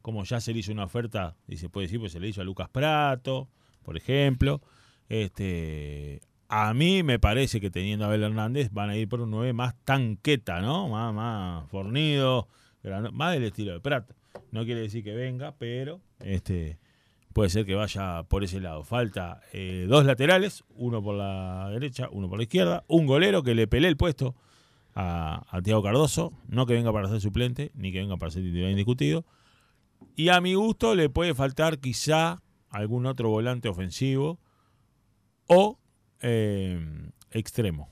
como ya se le hizo una oferta, y se puede decir, pues se le hizo a Lucas Prato, por ejemplo. Este, a mí me parece que teniendo a Abel Hernández van a ir por un 9 más tanqueta, ¿no? Más, más fornido, más del estilo de Prato. No quiere decir que venga, pero este puede ser que vaya por ese lado. Falta eh, dos laterales, uno por la derecha, uno por la izquierda, un golero que le pelee el puesto a, Tiago Cardoso, no que venga para ser suplente, ni que venga para ser titular indiscutido. Y a mi gusto le puede faltar quizá algún otro volante ofensivo o eh, extremo.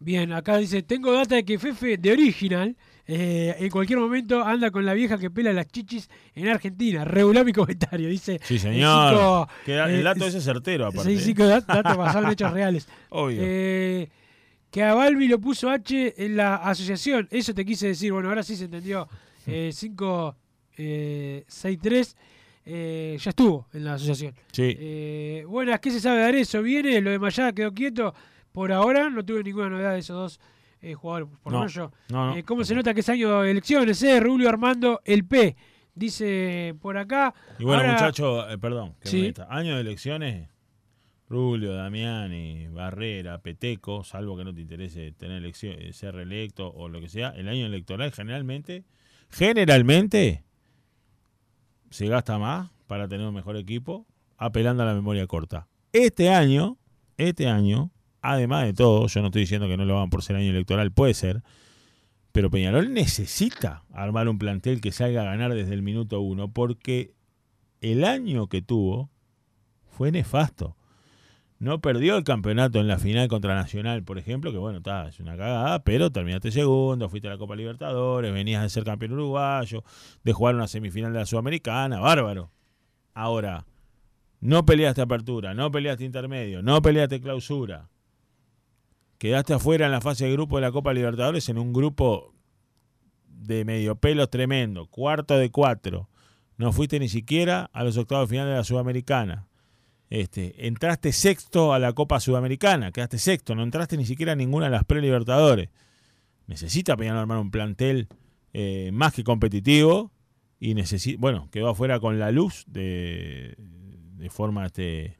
Bien, acá dice, tengo data de que Fefe de Original eh, en cualquier momento anda con la vieja que pela las chichis en Argentina. Regular mi comentario, dice. Sí, el señor. cinco, Que el eh, dato ese es certero, aparte. Sí, cinco dat- datos [laughs] basados en hechos reales. Obvio. Eh, que a Balbi lo puso H en la asociación. Eso te quise decir. Bueno, ahora sí se entendió. [laughs] Eh, 5, eh, 6, 3. eh, ya estuvo en la asociación. Sí. Eh, buenas, ¿qué se sabe de eso? ¿Viene? Lo de Mayada quedó quieto. Por ahora no tuve ninguna novedad de esos dos eh, jugadores. Por No, menos yo. no, no. Eh, ¿Cómo se nota que es año de elecciones? Eh? Rubio Armando El P. Dice por acá. Y bueno, Ahora- muchachos, eh, perdón, que Sí. año de elecciones, Rulio, Damiani, Barrera, Peteco, salvo que no te interese tener elección, ser reelecto o lo que sea, el año electoral generalmente, generalmente se gasta más para tener un mejor equipo apelando a la memoria corta. Este año, este año, además de todo, yo no estoy diciendo que no lo hagan por ser año electoral, puede ser, pero Peñarol necesita armar un plantel que salga a ganar desde el minuto uno, porque el año que tuvo fue nefasto. No perdió el campeonato en la final contra Nacional, por ejemplo, que bueno, está, es una cagada, pero terminaste segundo, fuiste a la Copa Libertadores, venías de ser campeón uruguayo, de jugar una semifinal de la Sudamericana, bárbaro. Ahora, no peleaste apertura, no peleaste intermedio, no peleaste clausura. Quedaste afuera en la fase de grupo de la Copa Libertadores en un grupo de medio pelos tremendo, cuarto de cuatro. No fuiste ni siquiera a los octavos de final de la Sudamericana. Este, entraste sexto a la Copa Sudamericana, quedaste sexto, no entraste ni siquiera a ninguna de las pre-libertadores. Necesita Peñarol armar un plantel eh, más que competitivo y necesita, bueno, quedó afuera con la luz de, de forma este,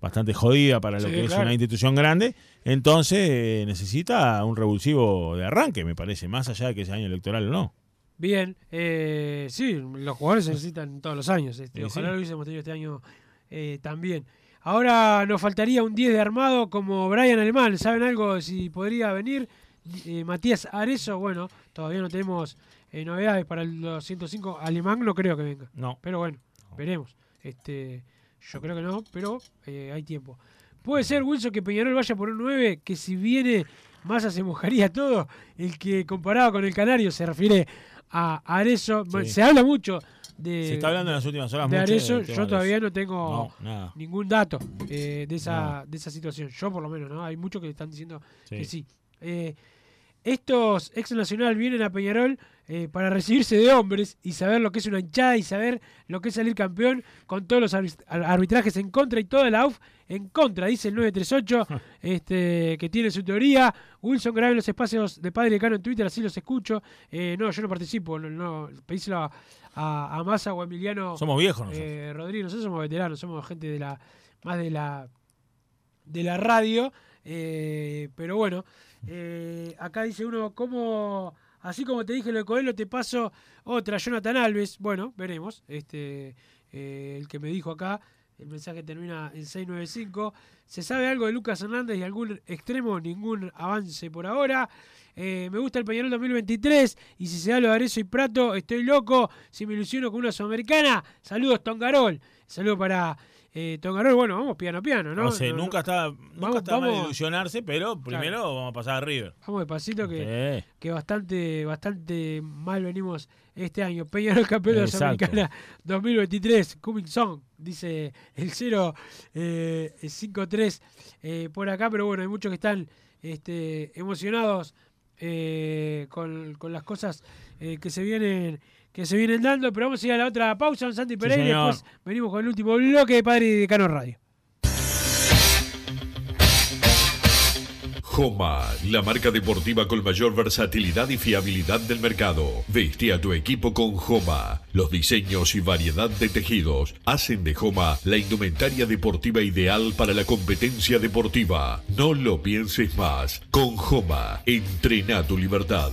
bastante jodida para lo Sí, que es una institución grande. Entonces eh, necesita un revulsivo de arranque, me parece, más allá de que sea año electoral o no. Bien, eh, sí, los jugadores se necesitan todos los años. este, ojalá sí. lo hubiésemos tenido este año eh, también. Ahora nos faltaría un 10 de armado como Brian Alemán. ¿Saben algo si podría venir? Eh, Matías Arezo, bueno, todavía no tenemos eh, novedades para el 205. Alemán no creo que venga. No. Pero bueno, veremos. Este, yo creo que no, pero eh, hay tiempo. Puede ser, Wilson, que Peñarol vaya por un 9, que si viene Massa se mojaría todo. El que comparado con el Canario se refiere a Arezo. Sí. Se habla mucho de. Se está hablando en las últimas horas de mucho tema Yo todavía no tengo No, ningún dato eh, de, esa, Nada. de esa situación. Yo, por lo menos, ¿no? Hay muchos que están diciendo Sí. que sí. Eh, estos ex nacional vienen a Peñarol eh, para recibirse de hombres y saber lo que es una hinchada y saber lo que es salir campeón con todos los arbit- ar- arbitrajes en contra y toda la UF en contra, dice el 938, [laughs] este, que tiene su teoría. Wilson grabe los espacios de Padre Decano en Twitter, así los escucho. Eh, no, yo no participo, no, no, pedíselo a, a, a Massa o a Emiliano Somos viejos nosotros. eh, Rodríguez, nosotros somos veteranos, somos gente de la más de la de la radio, eh, pero bueno, eh, acá dice uno, ¿cómo, así como te dije lo de Coelho, te paso otra, Jonathan Alves, bueno, veremos, este, eh, el que me dijo acá, el mensaje termina en 695, ¿se sabe algo de Lucas Hernández y algún extremo? Ningún avance por ahora. Eh, me gusta el Peñarol 2023 y si se da lo de Arezzo y Prato, estoy loco. Si me ilusiono con una sudamericana, saludos Tongarol. Saludos para eh, Tongarol. Bueno, vamos piano piano, ¿no? No sé, No, nunca está, nunca Vamos- está mal vamos- ilusionarse, pero primero vamos a pasar a River. Vamos despacito que, Sí. que bastante, bastante mal venimos este año. Peñarol campeón de la Exacto. Sudamericana 2023, Coming Song, dice el 053 eh, por acá, pero bueno, hay muchos que están este, emocionados eh, con, con las cosas eh, que se vienen que se vienen dando, pero vamos a ir a la otra pausa, don Santi Pereira, y después venimos con el último bloque de Padre y Decano Radio. Joma, la marca deportiva con mayor versatilidad y fiabilidad del mercado. Veste a tu equipo con Joma. Los diseños y variedad de tejidos hacen de Joma la indumentaria deportiva ideal para la competencia deportiva. No lo pienses más. Con Joma, entrena tu libertad.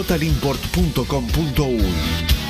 www.totalimport.com.uy.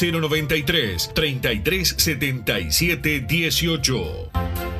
093 33 77 18.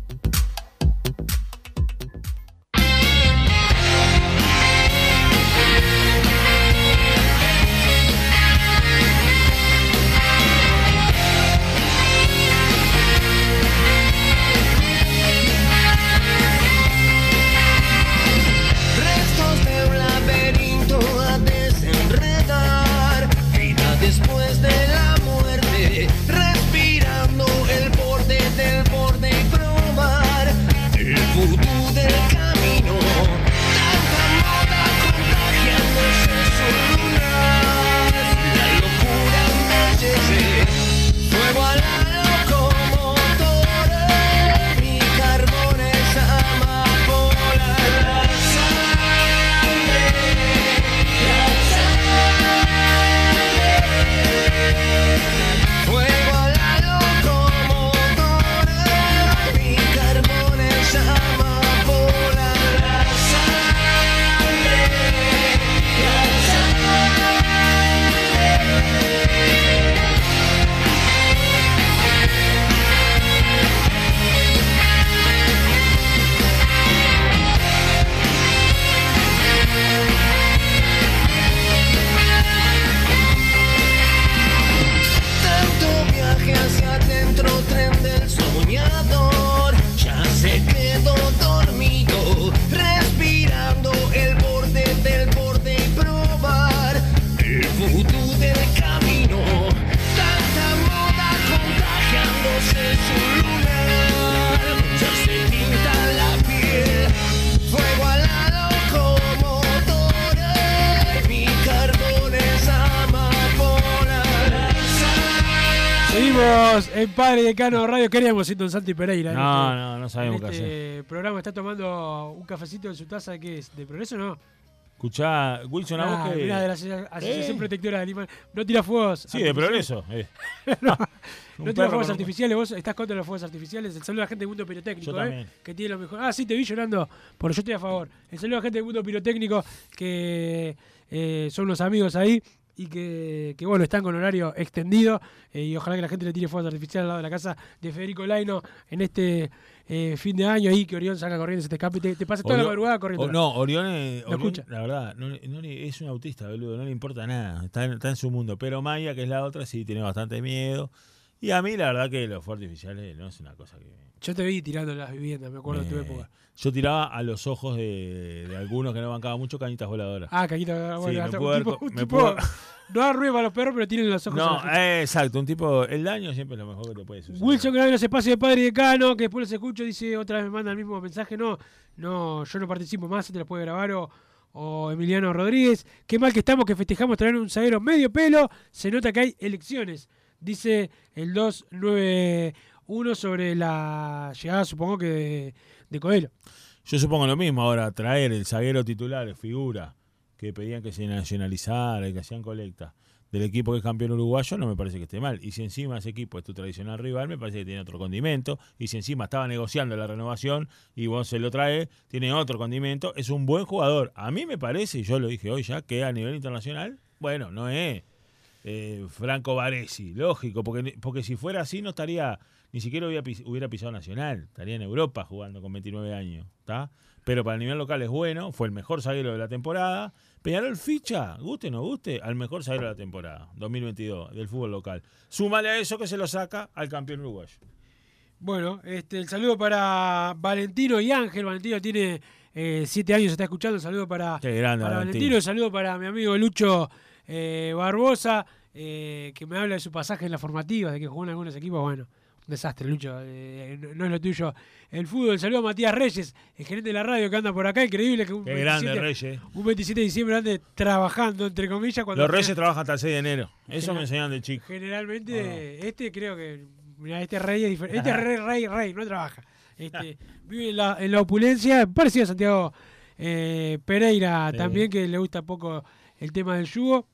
Seguimos en Padre Decano Radio. ¿Qué haríamos sin Don Santi Pereira? No, no, no sabemos en qué este programa está tomando un cafecito en su taza. ¿Qué es? ¿De progreso no? Escuchá, Wilson, a Ah, vos que. mirá, de la asocia- Asociación ¿Eh? Protectora de Animales. No tira fuegos. Sí, de progreso. [laughs] eh. no, no [laughs] tira fuegos artificiales. Vos estás contra los fuegos artificiales. El saludo a la gente del mundo pirotécnico, Yo ¿eh? Que tiene lo mejor. Ah, sí, te vi llorando. Pero yo estoy a favor. El saludo a la gente del mundo pirotécnico que eh, son los amigos ahí. Y que, que, bueno, están con horario extendido. eh, y ojalá que la gente le tire fuegos artificiales al lado de la casa de Federico Laino en este eh, fin de año ahí. Que Orión salga corriendo, se te escape. Te, te pasa toda la Orión- madrugada corriendo. o- no, Orión, eh, ¿Lo Orión, escucha? la verdad, no, no es un autista, boludo, no le importa nada, está en, está en su mundo. Pero Maya, que es la otra, sí tiene bastante miedo. Y a mí, la verdad, que los fuegos artificiales no es una cosa que. Yo te vi tirando las viviendas, me acuerdo de tu me- época. Yo tiraba a los ojos de, de algunos que no bancaban mucho cañitas voladoras. Ah, Caquito, Sí, bueno, me un tipo, co- un me tipo- pudo- [laughs] no da ruido para los perros, pero tienen los ojos. a No, eh, exacto, un tipo. El daño siempre es lo mejor que te puede suceder. Wilson graba los espacios de padre y decano, que después los escucho, dice otra vez me manda el mismo mensaje, no, no, yo no participo más, te los puede grabar o, o Emiliano Rodríguez. Qué mal que estamos que festejamos traer un zaguero medio pelo, se nota que hay elecciones, dice el 291 sobre la llegada, supongo que de, de Coelho. Yo supongo lo mismo ahora, traer el zaguero titular, figura, que pedían que se nacionalizara y que hacían colecta del equipo que es campeón uruguayo, no me parece que esté mal. Y si encima ese equipo es tu tradicional rival, me parece que tiene otro condimento. Y si encima estaba negociando la renovación y vos se lo trae, tiene otro condimento. Es un buen jugador. A mí me parece, y yo lo dije hoy ya, que a nivel internacional, bueno, no es eh, Franco Baresi, lógico, porque, porque si fuera así no estaría, ni siquiera hubiera, pis- hubiera pisado Nacional, estaría en Europa jugando con 29 años, ¿está? Pero para el nivel local es bueno, fue el mejor zaguero de la temporada. Peñarol ficha, guste o no guste, al mejor zaguero de la temporada, 2022, del fútbol local. Súmale a eso que se lo saca al campeón uruguayo. Bueno, este, el saludo para Valentino y Ángel. Valentino tiene eh, siete años, está escuchando. El saludo para, grande. Valentino. El saludo para mi amigo Lucho eh, Barbosa, eh, que me habla de su pasaje en la formativa, de que jugó en algunos equipos. Bueno, un desastre, Lucho. eh, no, es lo tuyo. El fútbol, saludo a Matías Reyes, el gerente de la radio que anda por acá. Increíble que un, Qué grande, Reyes. un 27 de diciembre ande trabajando, entre comillas. Cuando Los Reyes trabajan hasta el 6 de enero. Eso General- me enseñan de chico. Generalmente, este creo que. Mira, este rey es diferente. Este rey, rey, rey, no trabaja. Este, [laughs] vive en la, en la opulencia, parecido a Santiago eh, Pereira Sí. también, que le gusta poco el tema del yugo.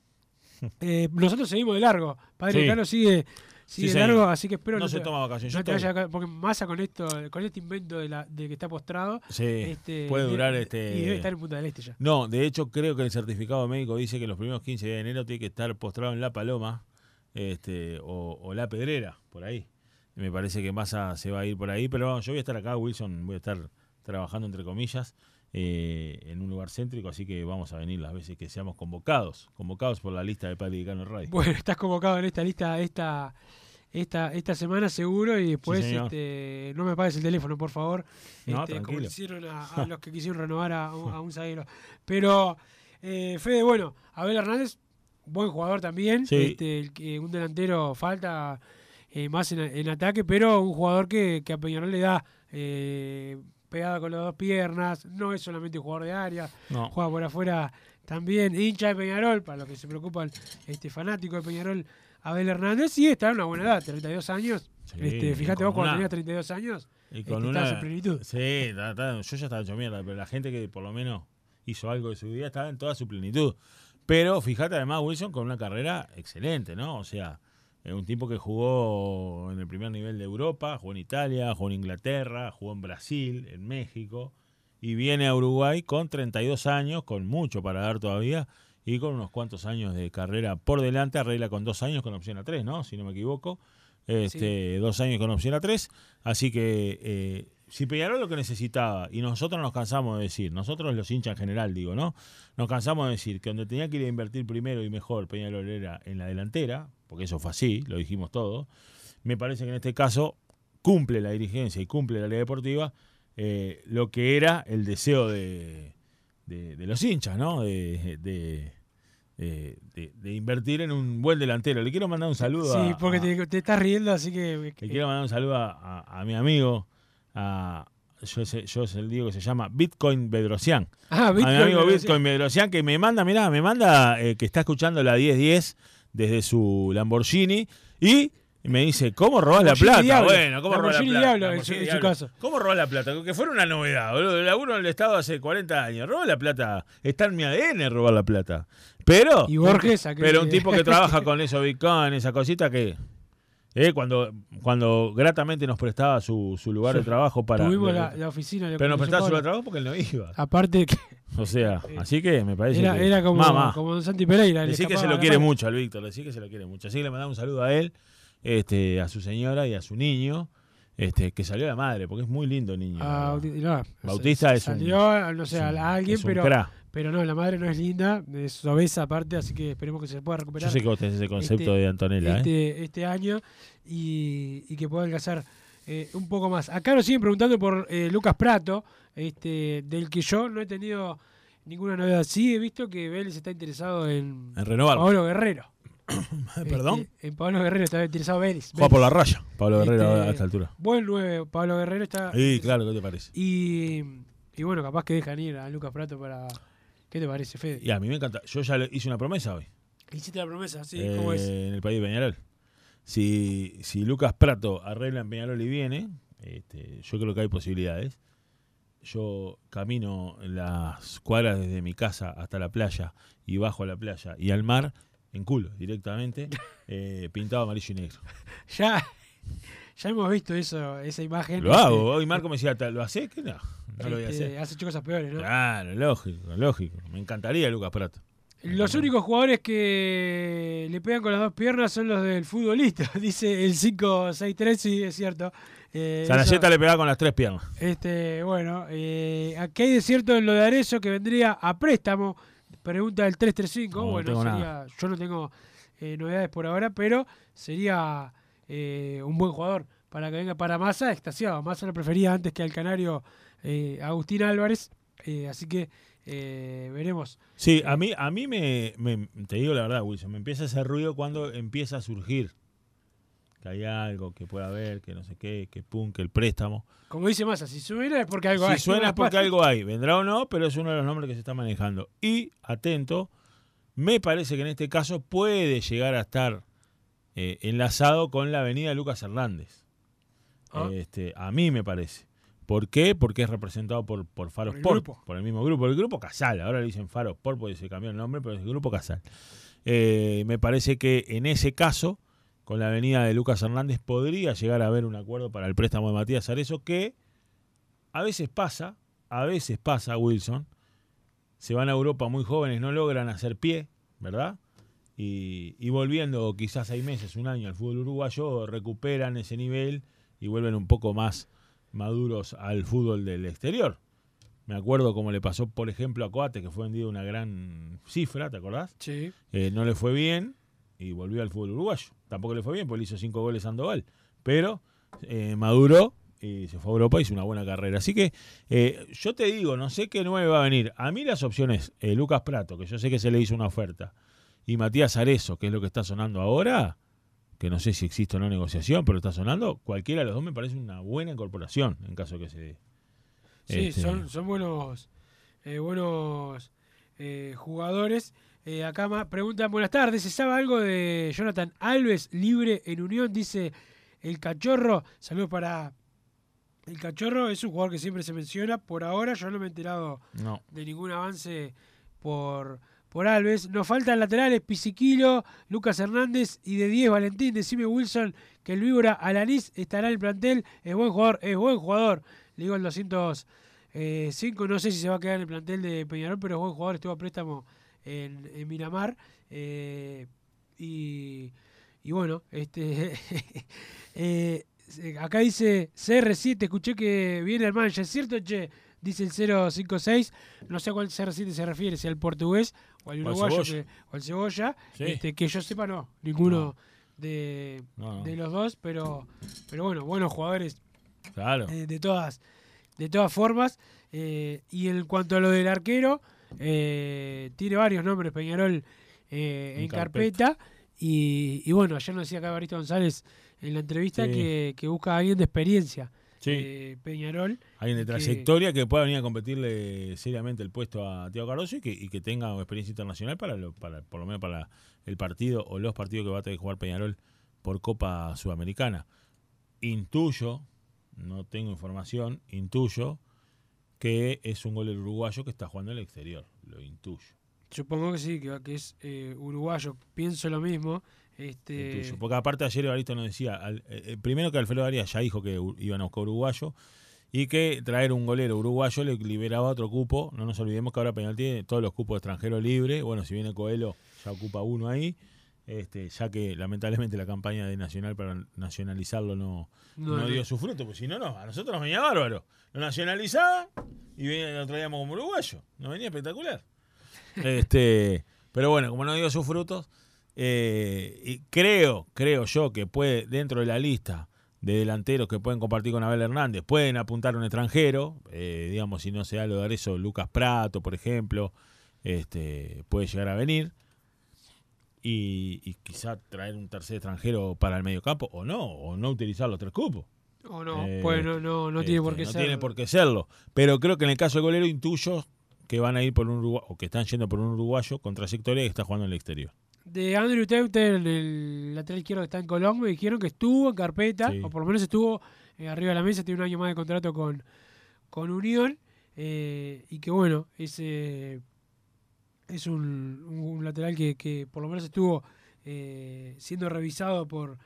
Eh, nosotros seguimos de largo. Padre Sí. Carlos sigue, sigue Sí, de largo, así que espero No te- se toma vacaciones. no te acá, porque masa con esto, con este invento de, la, de que está postrado. Sí, este, puede de- durar este... Y debe estar en Punta del Este ya. No, de hecho creo que el certificado médico dice que los primeros 15 de enero tiene que estar postrado en La Paloma este, o, o La Pedrera, por ahí. Me parece que Massa se va a ir por ahí, pero yo voy a estar acá, Wilson, voy a estar trabajando entre comillas eh, en un lugar céntrico, así que vamos a venir las veces que seamos convocados, convocados por la lista de Padre Decano Radio. Bueno, estás convocado en esta lista esta esta esta semana seguro y después este, no me apagues el teléfono, por favor. No, este, como hicieron a, a [laughs] los que quisieron renovar a, un- a un zaguero. Pero, eh, Fede, bueno, Abel Hernández, buen jugador también. Sí. Este, un delantero falta eh, más en, en ataque, pero un jugador que, que a Peñarol le da eh, pegada con las dos piernas. No es solamente un jugador de área, No. juega por afuera también. Hincha de Peñarol, para los que se preocupan, este fanático de Peñarol, Abel Hernández. Y está en una buena edad, 32 años. Sí, este, fíjate con vos cuando una- tenías 32 años. Y con este, una... estabas en plenitud. Sí, está- está- yo ya estaba hecho mierda, pero la gente que por lo menos hizo algo de su vida estaba en toda su plenitud. Pero fíjate además Wilson con una carrera excelente, ¿no? O sea, un tipo que jugó en el primer nivel de Europa, jugó en Italia, jugó en Inglaterra, jugó en Brasil, en México, y viene a Uruguay con 32 años, con mucho para dar todavía, y con unos cuantos años de carrera por delante, arregla con dos años con opción a tres, ¿no? Si no me equivoco. Este, Dos años con opción a tres. Así que eh, si Peñarol lo que necesitaba, y nosotros nos cansamos de decir, nosotros los hinchas en general, digo, ¿no? Nos cansamos de decir que donde tenía que ir a invertir primero y mejor Peñarol era en la delantera, porque eso fue así, lo dijimos todo. Me parece que en este caso cumple la dirigencia y cumple la ley deportiva eh, lo que era el deseo de, de- de los hinchas, ¿no? De, de- de- de- de invertir en un buen delantero. Le quiero mandar un saludo Sí, a, porque a- te, te estás riendo, así que. le quiero mandar un saludo a, a- mi amigo, a, yo, sé- yo le digo que se llama Bitcoin Bedrosian. Ah, a mi Bitcoin amigo Bedrosian. Bitcoin Bedrosian que me manda, mirá, me manda eh, que está escuchando la 1010 desde su Lamborghini y me dice, ¿cómo robás la plata? Diablo. Bueno, ¿cómo robás la plata? Diablo en su- en su caso. ¿Cómo robás la plata? Que fuera una novedad, boludo. Laburo en el Estado hace 40 años. Robar la plata. Está en mi ADN robar la plata. Pero. Y Borges, Pero un tipo que trabaja [laughs] con eso, Bitcoin, esa cosita que. Eh, cuando, cuando gratamente nos prestaba su, su lugar de trabajo para. Tuvimos la, la oficina. pero nos prestaba su lugar de trabajo porque él no iba. Aparte que O sea, [laughs] así que me parece era, que. era como, Mamá. como Don Santi Pereira. Decí que se lo quiere mucho al Víctor, decí que se lo quiere mucho. Así que le mandamos un saludo a él, este, a su señora y a su niño, este, que salió la madre, porque es muy lindo niño. Ah, no, Bautista es un- salió, no sé, es a un- a alguien, un pero, cra. Pero no, la madre no es linda, es obesa aparte, así que esperemos que se pueda recuperar. Yo sé que vos tenés ese concepto este- de Antonella, ¿eh? este, este año y, y que pueda alcanzar eh, un poco más. Acá nos siguen preguntando por eh, Lucas Prato, este, del que yo no he tenido ninguna novedad. Sí he visto que Vélez está interesado en, En renovarlo. Pablo Guerrero. [coughs] ¿Perdón? Este, en Pablo Guerrero está interesado Vélez. Juega por la raya, Pablo Guerrero Este, a esta altura. Buen 9, Pablo Guerrero está. Sí, claro, ¿qué te parece? Y, y bueno, capaz que dejan ir a Lucas Prato para. ¿Qué te parece, Fede? Y a mí me encanta. Yo ya le hice una promesa hoy. Hiciste la promesa, sí, eh, ¿cómo es? En el país de Peñarol. Si, si Lucas Prato arregla en Peñarol y viene, este, yo creo que hay posibilidades. Yo camino las cuadras desde mi casa hasta la playa y bajo a la playa y al mar en culo directamente, [laughs] eh, pintado amarillo y negro. Ya, ya hemos visto eso, esa imagen. Lo hago. Hoy Marco me decía, ¿lo haces? Que no, no lo voy a Este, hacer. Has hecho cosas peores, ¿no? Claro, lógico, lógico. Me encantaría Lucas Prato. Los únicos jugadores que le pegan con las dos piernas son los del futbolista, [laughs] dice el 563, sí, es cierto. Eh, Sanayeta le pegaba con las tres piernas. Este, bueno, eh, aquí hay de cierto en lo de Arezzo que vendría a préstamo. Pregunta del 335. No, no bueno, sería, yo no tengo eh, novedades por ahora, pero sería eh, un buen jugador para que venga para Massa, extasiado. Massa lo prefería antes que al canario eh, Agustín Álvarez. eh, así que veremos. Sí, a mí, a mí me, me- te digo la verdad, Wilson, me empieza ese ruido cuando empieza a surgir. Que hay algo, que pueda haber, que no sé qué, que pum, que el préstamo. Como dice Massa, si suena es porque algo si hay. suena es porque algo hay, vendrá o no, pero es uno de los nombres que se está manejando. Y, atento, me parece que en este caso puede llegar a estar eh, enlazado con la avenida Lucas Hernández. Ah. Este, a mí me parece. ¿Por qué? Porque es representado por, por Faro Por el Sport, grupo. por el mismo grupo, el grupo Casal. Ahora le dicen Faro Sport porque se cambió el nombre, pero es el grupo Casal. Eh, me parece que en ese caso, con la avenida de Lucas Hernández, podría llegar a haber un acuerdo para el préstamo de Matías Arezo que a veces pasa, a veces pasa, Wilson. Se van a Europa muy jóvenes, no logran hacer pie, ¿verdad? Y, y volviendo quizás seis meses, un año al fútbol uruguayo, recuperan ese nivel y vuelven un poco más maduros al fútbol del exterior. Me acuerdo como le pasó, por ejemplo, a Coate, que fue vendido una gran cifra, ¿te acordás? Sí. Eh, no le fue bien y volvió al fútbol uruguayo. Tampoco le fue bien porque le hizo cinco goles a Sandoval. Pero eh, maduró y se fue a Europa y hizo una buena carrera. Así que eh, yo te digo, no sé qué nueve va a venir. A mí las opciones, eh, Lucas Prato, que yo sé que se le hizo una oferta, y Matías Arezo, que es lo que está sonando ahora, que no sé si existe o no negociación, pero está sonando, cualquiera de los dos me parece una buena incorporación en caso que se dé. Sí, Este, son, son buenos, eh, buenos eh, jugadores. Eh, acá ma- preguntan, buenas tardes, ¿se sabe algo de Jonathan Alves libre en Unión? Dice el cachorro. Saludos para el cachorro, es un jugador que siempre se menciona. Por ahora yo no me he enterado No. de ningún avance por, por Alves. Nos faltan laterales, Pisiquilo, Lucas Hernández y de 10 Valentín. Decime Wilson que el Víbora Alanís estará en el plantel. Es buen jugador, es buen jugador. Le digo el 205, no sé si se va a quedar en el plantel de Peñarol, pero es buen jugador, estuvo a préstamo en, Miramar. eh, y, y bueno, este [laughs] eh, acá dice CR7, escuché que viene el manager, ¿es cierto, che? Dice el 056, no sé a cuál CR7 se refiere, si al portugués o al al uruguayo que- o al cebolla. Sí. Este, que yo sepa, no, ninguno De, No, no. de los dos, pero, pero bueno, buenos jugadores Claro. eh, de todas de todas formas. Eh, y en cuanto a lo del arquero, eh, tiene varios nombres Peñarol eh, en, En carpeta. Y, y bueno, ayer nos decía acá Barito González en la entrevista Sí. que, que busca a alguien de experiencia. Sí. eh, Peñarol. Alguien de que- trayectoria que, pueda venir a competirle seriamente el puesto a Tiago Cardoso y que, y que tenga experiencia internacional para, lo- para por lo menos para el partido o los partidos que va a tener que jugar Peñarol por Copa Sudamericana. Intuyo, no tengo información, intuyo que es un gol uruguayo que está jugando en el exterior. Lo intuyo. Supongo que sí, que, que es eh, uruguayo. Pienso lo mismo. Este. Porque aparte ayer Evaristo nos decía, al- eh, eh, primero que Alfredo Arias ya dijo que iban a buscar uruguayo y que traer un golero uruguayo le liberaba otro cupo. No nos olvidemos que ahora Peñal tiene todos los cupos de extranjero libre. Bueno, si viene Coelho ya ocupa uno ahí. Este, ya que lamentablemente la campaña de Nacional para nacionalizarlo no, No, dio su fruto, pues si no, no, a nosotros nos venía bárbaro. Lo nacionalizaba y venía- lo traíamos como uruguayo. Nos venía espectacular. [laughs] Este, pero bueno, como no dio sus frutos, eh, y creo, creo yo que puede, dentro de la lista de delanteros que pueden compartir con Abel Hernández, pueden apuntar a un extranjero, eh, digamos, si no se da lo de eso, Lucas Prato, por ejemplo, este, puede llegar a venir. Y, y quizá traer un tercer extranjero para el medio campo, o no, o no utilizar los tres cupos. O no, Eh, pues no, no, no tiene por este, qué no ser. tiene por qué serlo. Pero creo que en el caso del golero intuyo que van a ir por un uruguayo, o que están yendo por un uruguayo con trayectoria que está jugando en el exterior. De Andrew Teuter, el lateral izquierdo que está en Colombia, me dijeron que estuvo en carpeta, Sí. o por lo menos estuvo eh, arriba de la mesa, tiene un año más de contrato con, con Unión, eh, y que bueno, es, eh, es un, un lateral que, que por lo menos estuvo siendo revisado por,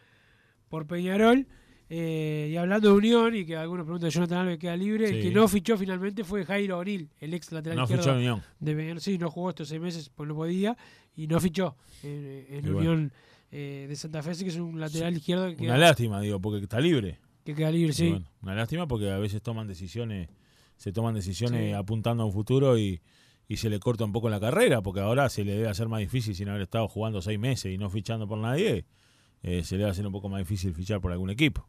por Peñarol. Eh, y hablando de Unión, y que algunos preguntan de Jonathan Alves queda libre, el que no fichó finalmente fue Jairo O'Neill, el ex lateral No izquierdo fichó Unión. de Peñarol. Sí, no jugó estos seis meses, pues no podía, y no fichó en, en Y bueno. Unión eh, de Santa Fe, que es un lateral izquierdo que Una queda, lástima, digo, porque está libre. que queda libre, Y sí. bueno, una lástima porque a veces toman decisiones, se toman decisiones Sí. apuntando a un futuro y, y se le corta un poco la carrera, porque ahora se le debe hacer más difícil sin haber estado jugando seis meses y no fichando por nadie. eh, se le va a hacer un poco más difícil fichar por algún equipo.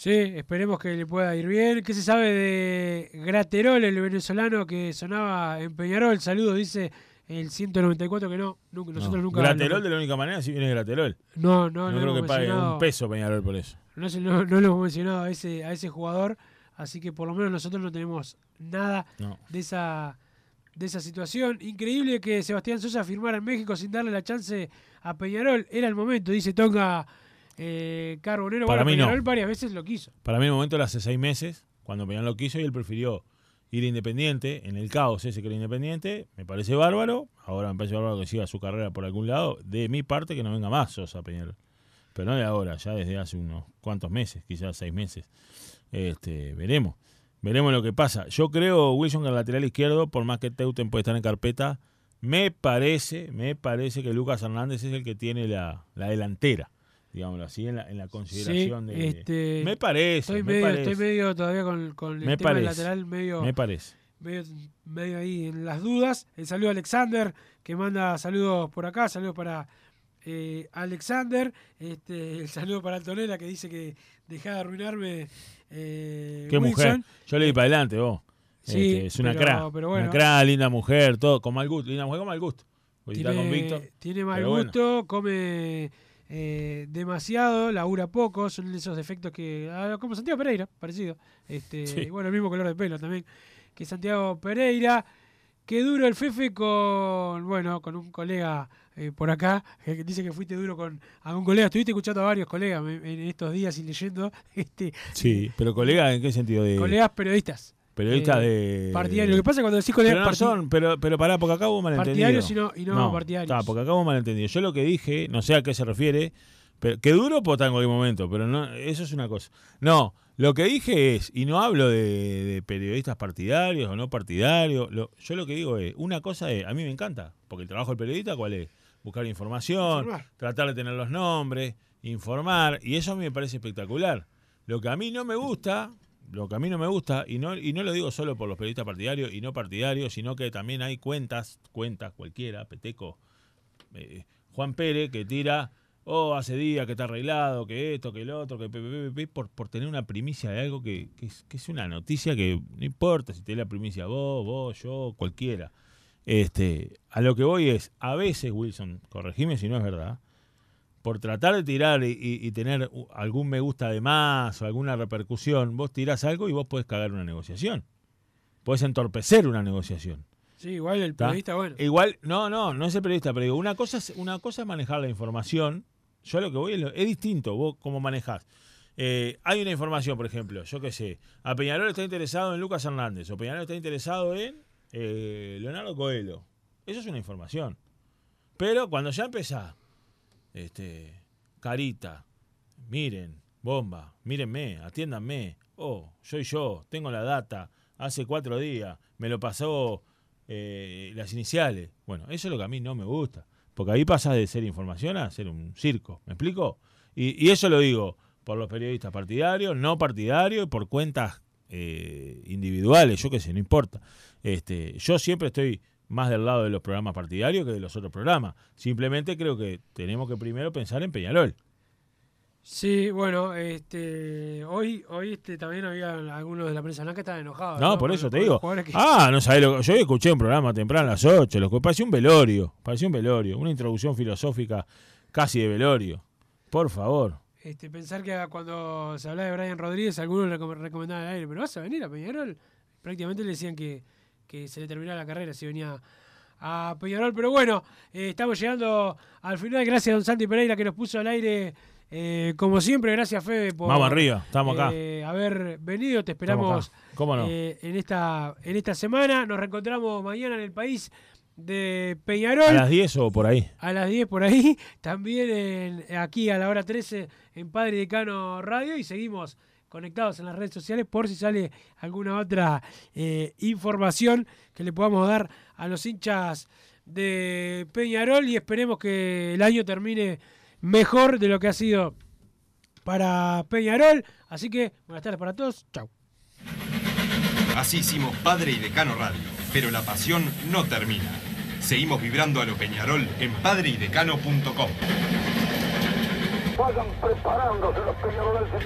Sí, esperemos que le pueda ir bien. ¿Qué se sabe de Graterol, el venezolano que sonaba en Peñarol? Saludos, dice el 194 que no, nunca- nosotros No. nunca... Graterol de la única manera si viene Graterol. No, no, no no creo que pague un peso Peñarol por eso. No, no, no lo hemos mencionado a ese, a ese jugador, así que por lo menos nosotros no tenemos nada No. de esa de esa situación. Increíble que Sebastián Sosa firmara en México sin darle la chance a Peñarol. Era el momento, dice Tonga eh, Carbonero. Para bueno, mí no. Varias veces lo quiso. Para mí el momento era hace seis meses, cuando Peñarol lo quiso y él prefirió ir independiente, en el caos ese que era independiente, me parece bárbaro, ahora me parece bárbaro que siga su carrera por algún lado, de mi parte que no venga más Sosa Peñarol. Pero no de ahora, ya desde hace unos cuantos meses, quizás seis meses. Este, veremos. Veremos lo que pasa. Yo creo, Wilson, que el lateral izquierdo, por más que Teuten puede estar en carpeta, me parece, me parece que Lucas Hernández es el que tiene la, la delantera, digámoslo así, en la, en la consideración Sí, de. este, me parece. Estoy me medio, parece. estoy medio todavía con, con el Me tema parece, lateral, medio, me parece. medio, medio ahí en las dudas. El saludo a Alexander, que manda saludos por acá, saludos para eh, Alexander, este, el saludo para Antonella, que dice que deja de arruinarme. Eh, Qué mujer. Yo le di para adelante, vos. Sí, Este, es una pero- cra. pero bueno. Una cra, linda mujer, todo, con mal gusto. Linda mujer con mal gusto. Está con Víctor. Tiene, tiene mal bueno. gusto, come eh, demasiado, labura poco, son esos defectos que. ah, como Santiago Pereira, parecido. Este, Sí. y Bueno, el mismo color de pelo también que Santiago Pereira. Qué duro el Fefe con, bueno, con un colega eh, por acá, que dice que fuiste duro con algún colega. Estuviste escuchando a varios colegas en, estos días y leyendo, [laughs] este, Sí, pero colega, ¿en qué sentido? De, colegas periodistas. Periodistas eh, de. Partidarios. Lo que pasa cuando decís colegas Pero no son, pero, pero pará, porque acá hubo malentendido. Partidarios y no- y no partidarios. porque acá hubo malentendido. Yo lo que dije, no sé a qué se refiere, pero que duro puedo estar en cualquier momento, pero no, eso es una cosa. No, lo que dije es, y no hablo de, de periodistas partidarios o no partidarios, lo- yo lo que digo es, una cosa es, a mí me encanta, porque el trabajo del periodista, ¿cuál es? Buscar información, Informar. tratar de tener los nombres, informar, y eso a mí me parece espectacular. Lo que a mí no me gusta, lo que a mí no me gusta, y no, y no lo digo solo por los periodistas partidarios y no partidarios, sino que también hay cuentas, cuentas cualquiera, Peteco, eh, Juan Pérez, que tira, oh, hace días que está arreglado, que esto, que el otro, que por, por tener una primicia de algo que, que es, una noticia que no importa si te la primicia vos, vos, yo, cualquiera. Este, a lo que voy es, a veces, Wilson, corregime si no es verdad, por tratar de tirar y, y- y tener algún me gusta de más o alguna repercusión, vos tirás algo y vos podés cagar una negociación. Podés entorpecer una negociación. Sí, igual el ¿tá? periodista, bueno. Igual, no, no, no es el periodista, pero digo, una cosa es, una cosa es manejar la información Yo lo que voy es, lo- es distinto, vos cómo manejás. Eh, hay una información, por ejemplo, yo qué sé, a Peñarol está interesado en Lucas Hernández, o Peñarol está interesado en eh, Leonardo Coelho. Eso es una información. Pero cuando ya empezás, este, carita, miren, bomba, mírenme, atiéndanme, oh, soy yo, tengo la data, hace cuatro días, me lo pasó eh, las iniciales. Bueno, eso es lo que a mí no me gusta, porque ahí pasas de ser información a ser un circo, ¿me explico? Y, eso lo digo por los periodistas partidarios, no partidarios, y por cuentas eh, individuales, yo qué sé, no importa. Este, yo siempre estoy más del lado de los programas partidarios que de los otros programas. Simplemente creo que tenemos que primero pensar en Peñarol. Sí, bueno, este, hoy, hoy este, también había algunos de la prensa blanca que estaban enojados. No, por Con- eso te digo. que- Ah, no sabés lo que. Yo escuché un programa temprano a las 8, lo que parecía un velorio. Parecía un velorio. Una introducción filosófica casi de velorio. Por favor. Este, pensar que cuando se hablaba de Brian Rodríguez, algunos le recom- recomendaban al aire, pero vas a venir a Peñarol. Prácticamente le decían que, que se le terminaba la carrera si venía a Peñarol. Pero bueno, eh, estamos llegando al final. Gracias a don Santi Pereira que nos puso al aire. eh, como siempre, gracias Fede por Vamos arriba, estamos acá. eh, haber venido. Te esperamos. ¿Cómo no? eh, en, esta, en esta semana. Nos reencontramos mañana en el país de Peñarol. ¿A las 10 o por ahí? A las 10 por ahí. [laughs] También en- aquí a la hora 13 en Padre Decano Radio. Y seguimos conectados en las redes sociales por si sale alguna otra eh, información que le podamos dar a los hinchas de Peñarol. Y esperemos que el año termine mejor de lo que ha sido para Peñarol. Así que buenas tardes para todos. Chau. Así hicimos Padre y Decano Radio, pero la pasión no termina. Seguimos vibrando a lo Peñarol en padreidecano.com. Vayan preparándose los peñaroles.